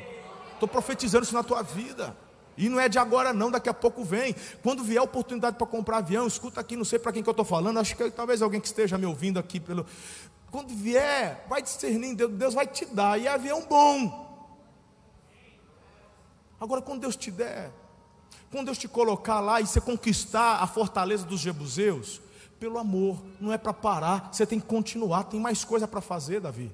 [SPEAKER 2] Estou profetizando isso na tua vida. E não é de agora não, daqui a pouco vem. Quando vier a oportunidade para comprar avião, escuta aqui, não sei para quem que eu estou falando, acho que talvez alguém que esteja me ouvindo aqui pelo, quando vier, vai discernir, Deus, Deus vai te dar, e é avião bom. Agora, quando Deus te der, quando Deus te colocar lá e você conquistar a fortaleza dos Jebuseus, pelo amor, não é para parar, você tem que continuar, tem mais coisa para fazer, Davi.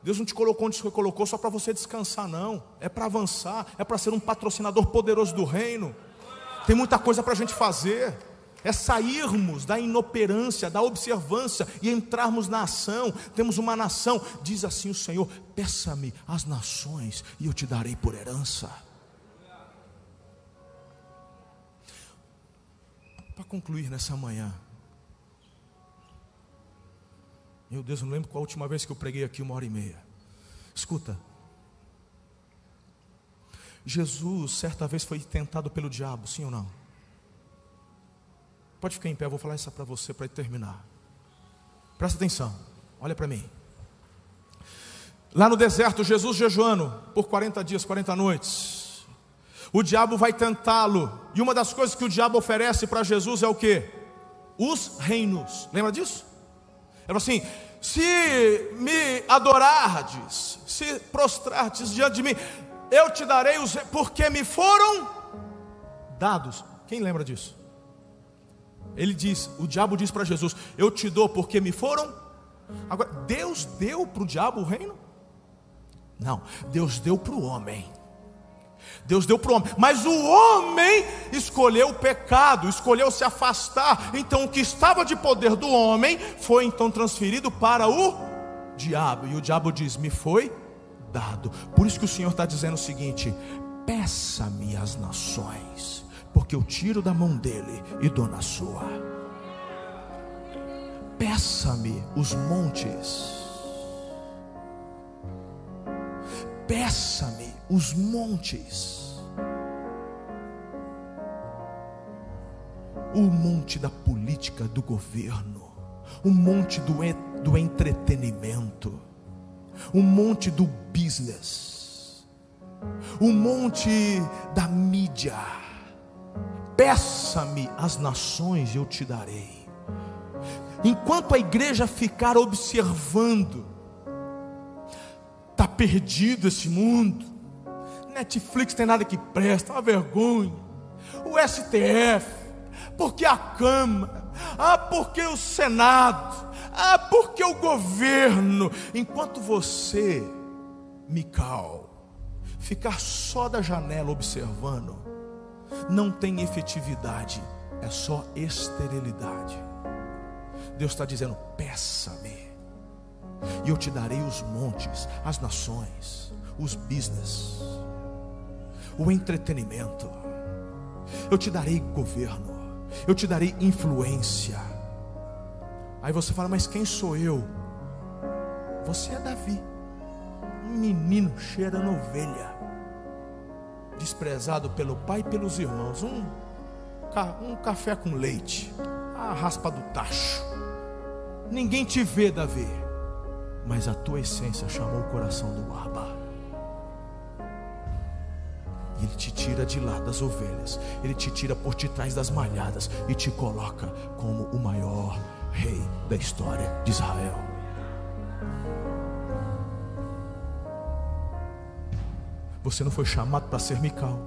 [SPEAKER 2] Deus não te colocou onde você colocou só para você descansar, não. É para avançar, é para ser um patrocinador poderoso do reino. Tem muita coisa para a gente fazer é sairmos da inoperância, da observância e entrarmos na ação. Temos uma nação, diz assim o Senhor: peça-me as nações e eu te darei por herança. Para concluir nessa manhã, meu Deus, eu não lembro qual a última vez que eu preguei aqui uma hora e meia. Escuta, Jesus certa vez foi tentado pelo diabo, sim ou não? Pode ficar em pé, eu vou falar isso para você para terminar. Presta atenção, olha para mim. Lá no deserto, Jesus jejuando por 40 dias, 40 noites. O diabo vai tentá-lo. E uma das coisas que o diabo oferece para Jesus é o que? Os reinos. Lembra disso? Falou assim: se me adorardes, se prostrardes diante de mim, eu te darei os porque me foram dados. Quem lembra disso? Ele diz, o diabo diz para Jesus: Eu te dou porque me foram. Agora, Deus deu para o diabo o reino? Não, Deus deu para o homem. Deus deu para o homem, mas o homem escolheu o pecado, escolheu se afastar. Então, o que estava de poder do homem foi então transferido para o diabo. E o diabo diz: Me foi dado. Por isso que o Senhor está dizendo o seguinte: Peça-me as nações porque eu tiro da mão dele e dou na sua. Peça-me os montes, peça-me os montes, o monte da política do governo, o monte do, do entretenimento, o monte do business, o monte da mídia Peça-me as nações e eu te darei. Enquanto a igreja ficar observando, está perdido esse mundo. Netflix tem nada que presta, uma vergonha. O STF, porque a Câmara, ah, porque o Senado, ah, porque o governo. Enquanto você, Mical, ficar só da janela observando, não tem efetividade, é só esterilidade. Deus está dizendo: peça-me, e eu te darei os montes, as nações, os business, o entretenimento, eu te darei governo, eu te darei influência. Aí você fala, mas quem sou eu? Você é Davi, um menino cheirando ovelha, desprezado pelo pai e pelos irmãos, um, um café com leite, a raspa do tacho. Ninguém te vê, Davi, mas a tua essência chamou o coração do Abba. Ele te tira de lá das ovelhas, ele te tira por detrás das malhadas e te coloca como o maior rei da história de Israel. Você não foi chamado para ser Mical,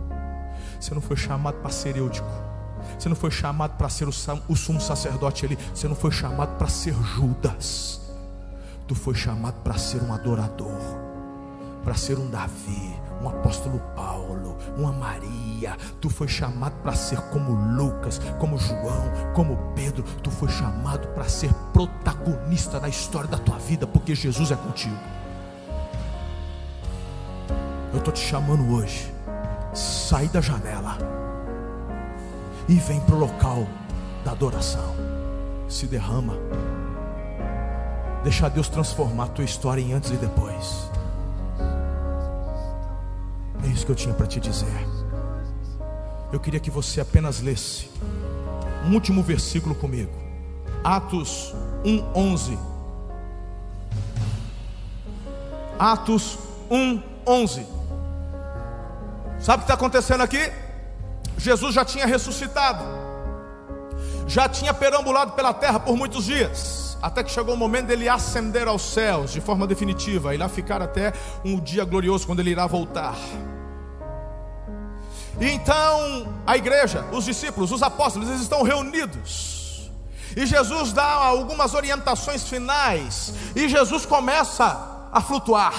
[SPEAKER 2] você não foi chamado para ser Eutico, você não foi chamado para ser o, o sumo sacerdote ali, você não foi chamado para ser Judas, tu foi chamado para ser um adorador, para ser um Davi, um apóstolo Paulo, uma Maria. Tu foi chamado para ser como Lucas, como João, como Pedro. Tu foi chamado para ser protagonista na história da tua vida, porque Jesus é contigo. Eu estou te chamando hoje. Sai da janela e vem para o local da adoração. Se derrama. Deixa Deus transformar a tua história em antes e depois. É isso que eu tinha para te dizer. Eu queria que você apenas lesse um último versículo comigo. Atos 1:11. Atos 1:11. Sabe o que está acontecendo aqui? Jesus já tinha ressuscitado, já tinha perambulado pela terra por muitos dias, até que chegou o momento dele ascender aos céus de forma definitiva, e lá ficar até um dia glorioso quando ele irá voltar. E então a igreja, os discípulos, os apóstolos, eles estão reunidos. E Jesus dá algumas orientações finais. E Jesus começa a flutuar,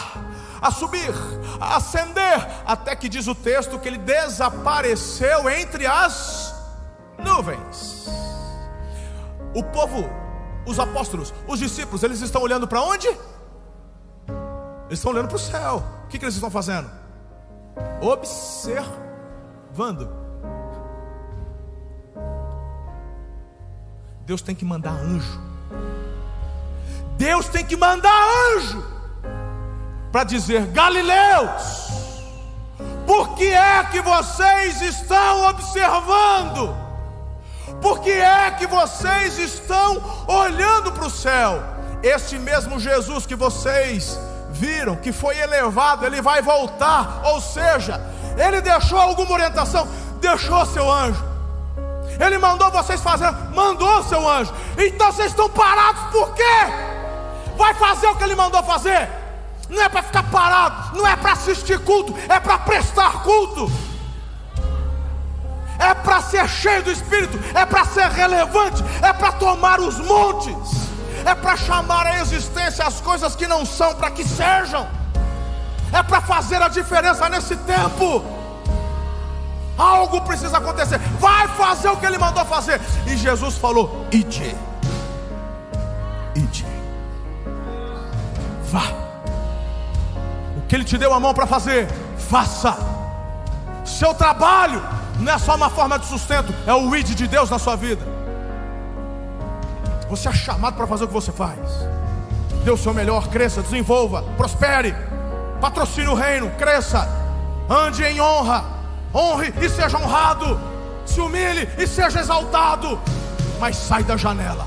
[SPEAKER 2] a subir, a ascender, até que diz o texto que ele desapareceu entre as nuvens. O povo, os apóstolos, os discípulos, eles estão olhando para onde? Eles estão olhando para o céu. O que, que eles estão fazendo? Observando Vando. Deus tem que mandar anjo. Deus tem que mandar anjo para dizer: Galileus, por que é que vocês estão observando? Por que é que vocês estão olhando para o céu? Este mesmo Jesus que vocês viram, que foi elevado, ele vai voltar, ou seja, ele deixou alguma orientação? Deixou seu anjo. Ele mandou vocês fazer, mandou seu anjo. Então vocês estão parados por quê? Vai fazer o que ele mandou fazer. Não é para ficar parado, não é para assistir culto, é para prestar culto. É para ser cheio do Espírito, é para ser relevante, é para tomar os montes, é para chamar a existência as coisas que não são para que sejam é para fazer a diferença nesse tempo. Algo precisa acontecer. Vai fazer o que ele mandou fazer. E Jesus falou: Ide, ide, vá. Que ele te deu a mão para fazer, faça. Seu trabalho não é só uma forma de sustento, é o id de Deus na sua vida. Você é chamado para fazer o que você faz. Dê o seu melhor, cresça, desenvolva, prospere patrocine o reino, cresça, ande em honra, honre e seja honrado, se humilhe e seja exaltado, mas sai da janela.